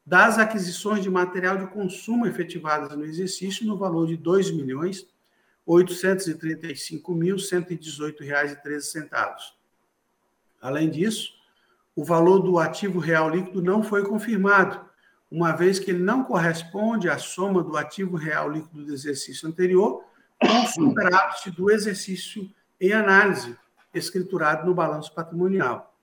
das aquisições de material de consumo efetivadas no exercício no valor de R$ 2.835.118,13. Além disso, o valor do ativo real líquido não foi confirmado, uma vez que ele não corresponde à soma do ativo real líquido do exercício anterior com o superávit do exercício em análise, escriturado no balanço patrimonial.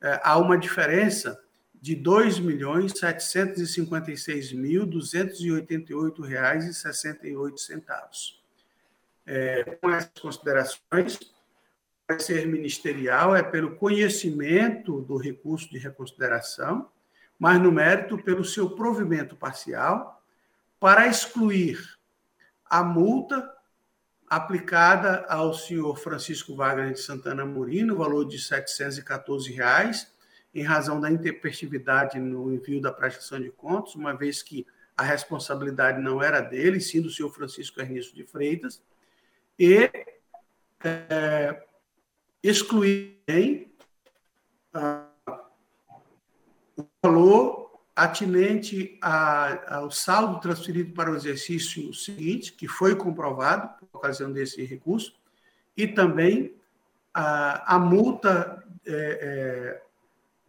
É, há uma diferença de R$ 2.756.288,68. É, com essas considerações, o ser ministerial é pelo conhecimento do recurso de reconsideração, mas no mérito pelo seu provimento parcial para excluir a multa aplicada ao senhor Francisco Wagner de Santana Amorim, no valor de 714 reais, em razão da intempestividade no envio da prestação de contas, uma vez que a responsabilidade não era dele, sim do senhor Francisco Ernesto de Freitas, e é, excluir a valor atinente a, ao saldo transferido para o exercício seguinte, que foi comprovado por ocasião desse recurso, e também a, a multa é, é,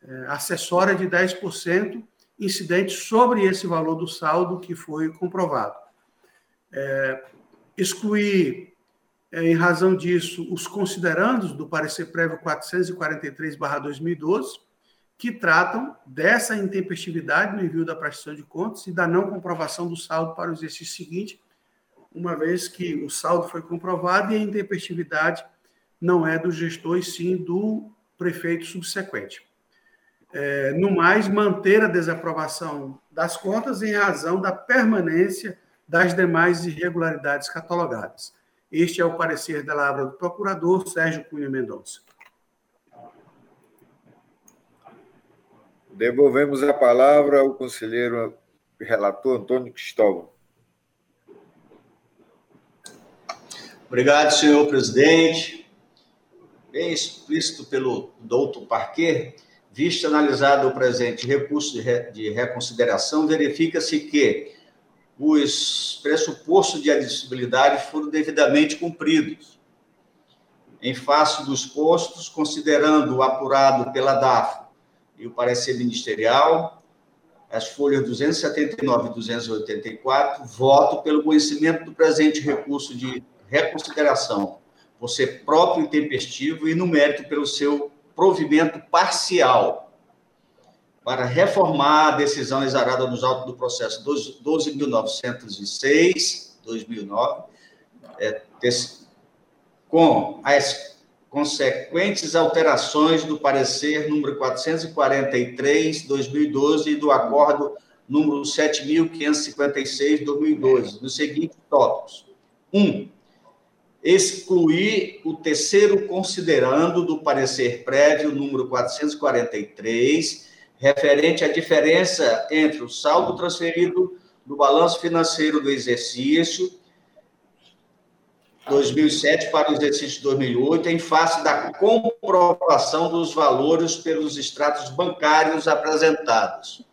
é acessória de 10% incidente sobre esse valor do saldo que foi comprovado. É, excluir, é, em razão disso, os considerandos do parecer prévio 443-2012, que tratam dessa intempestividade no envio da prestação de contas e da não comprovação do saldo para o exercício seguinte, uma vez que o saldo foi comprovado e a intempestividade não é do gestor, e sim do prefeito subsequente. É, no mais, manter a desaprovação das contas em razão da permanência das demais irregularidades catalogadas. Este é o parecer da palavra do procurador Sérgio Cunha Mendonça. Devolvemos a palavra ao conselheiro relator Antônio Cristóvão. Obrigado, senhor presidente. Bem explícito pelo doutor Parquet, visto analisado o presente recurso de reconsideração, verifica-se que os pressupostos de admissibilidade foram devidamente cumpridos. Em face dos postos, considerando o apurado pela DAF e o parecer ministerial, as folhas 279 e 284, voto pelo conhecimento do presente recurso de reconsideração, por ser próprio e tempestivo e no mérito pelo seu provimento parcial para reformar a decisão exarada nos autos do processo 12.906, 2009, é, com as consequentes alterações do parecer número 443, 2012 e do acordo número 7556, 2012, nos seguintes tópicos. 1. Um, excluir o terceiro considerando do parecer prévio número 443, referente à diferença entre o saldo transferido do balanço financeiro do exercício 2007 para o exercício 2008, em face da comprovação dos valores pelos extratos bancários apresentados.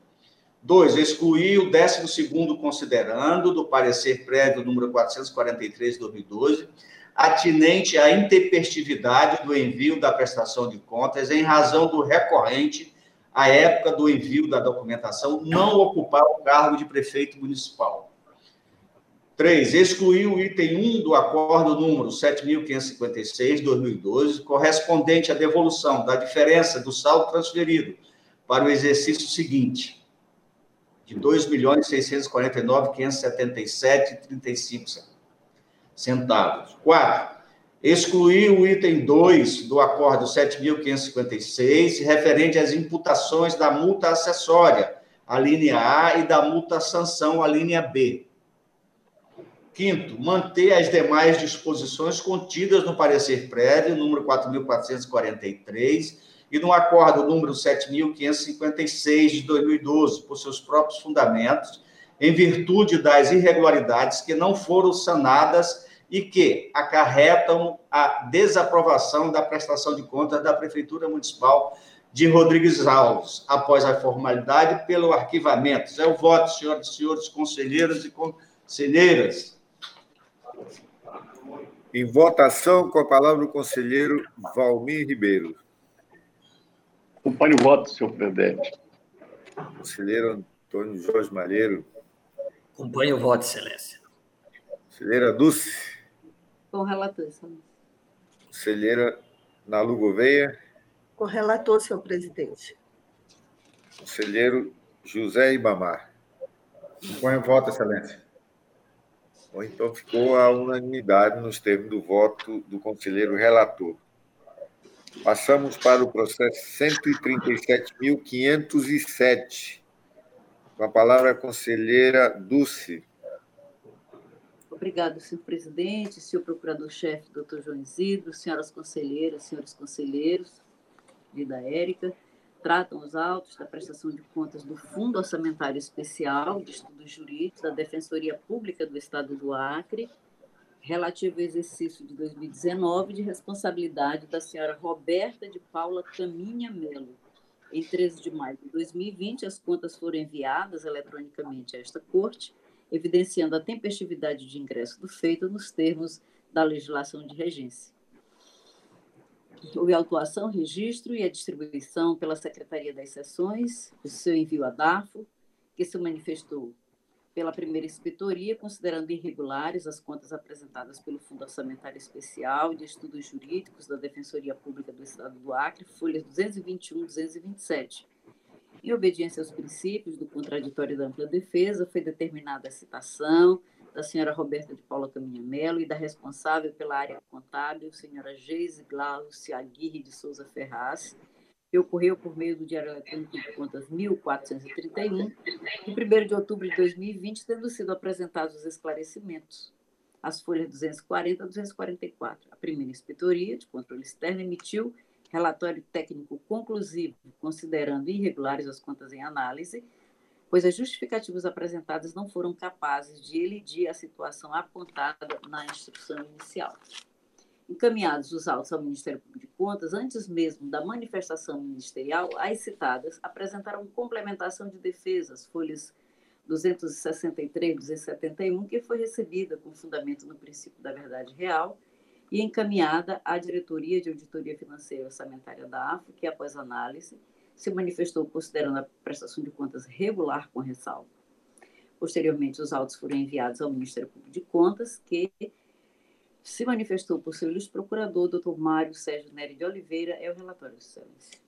Dois, excluir o 12 considerando do parecer prévio número 443 2012, atinente à intempestividade do envio da prestação de contas em razão do recorrente, à época do envio da documentação, não ocupar o cargo de prefeito municipal. 3. Excluir o item 1 do acordo número 7.556, 2012, correspondente à devolução da diferença do saldo transferido para o exercício seguinte, de R$ 2.649.577,35 centavos. 4. Excluir o item 2 do acordo 7.556, referente às imputações da multa acessória, a linha A, e da multa sanção, a linha B. Quinto, manter as demais disposições contidas no parecer prévio, número 4.443, e no acordo número 7.556 de 2012, por seus próprios fundamentos, em virtude das irregularidades que não foram sanadas e que acarretam a desaprovação da prestação de contas da Prefeitura Municipal de Rodrigues Alves, após a formalidade pelo arquivamento. É o voto, senhoras e senhores conselheiros e conselheiras. Em votação, com a palavra o conselheiro Valmir Ribeiro. Acompanhe o voto, senhor presidente. Conselheiro Antônio Jorge Malheiro. Acompanhe o voto, excelência. Conselheira Dulce. Com relator, excelência. Conselheira Nalu Gouveia. Com relator, senhor presidente. Conselheiro José Ibamar. Acompanhe o voto, excelência. Bom, então ficou a unanimidade nos termos do voto do conselheiro relator. Passamos para o processo 137.507. Com a palavra a conselheira Dulce. Obrigado, senhor presidente, senhor procurador-chefe, doutor João Isidro, senhoras conselheiras, senhores conselheiros, vida Érica, tratam os autos da prestação de contas do Fundo Orçamentário Especial de Estudos Jurídicos da Defensoria Pública do Estado do Acre, relativo ao exercício de 2019 de responsabilidade da senhora Roberta de Paula Caminha Melo. Em 13 de maio de 2020, as contas foram enviadas eletronicamente a esta corte, evidenciando a tempestividade de ingresso do feito nos termos da legislação de regência. Houve autuação, registro e a distribuição pela Secretaria das Seções, o seu envio a DAFO, que se manifestou pela primeira inspetoria, considerando irregulares as contas apresentadas pelo Fundo Orçamentário Especial de Estudos Jurídicos da Defensoria Pública do Estado do Acre, folhas 221 e 227. Em obediência aos princípios do contraditório da ampla defesa, foi determinada a citação da senhora Roberta de Paula Caminha Melo e da responsável pela área contábil, senhora Geise Glaucia Aguirre de Souza Ferraz, que ocorreu por meio do Diário Eletrônico de Contas 1431, em 1 de outubro de 2020, tendo sido apresentados os esclarecimentos. As folhas 240 a 244. A primeira inspetoria de controle externo emitiu relatório técnico conclusivo, considerando irregulares as contas em análise, pois as justificativas apresentadas não foram capazes de elidir a situação apontada na instrução inicial. Encaminhados os autos ao Ministério de Contas, antes mesmo da manifestação ministerial, as citadas apresentaram complementação de defesas, folhas 263 e 271, que foi recebida com fundamento no princípio da verdade real e encaminhada à Diretoria de Auditoria Financeira e Orçamentária da AFO, que, após análise, se manifestou considerando a prestação de contas regular com ressalva. Posteriormente, os autos foram enviados ao Ministério Público de Contas, que se manifestou por seu ilustre procurador, Dr. Mário Sérgio Nery de Oliveira, é o relatório, Excelência.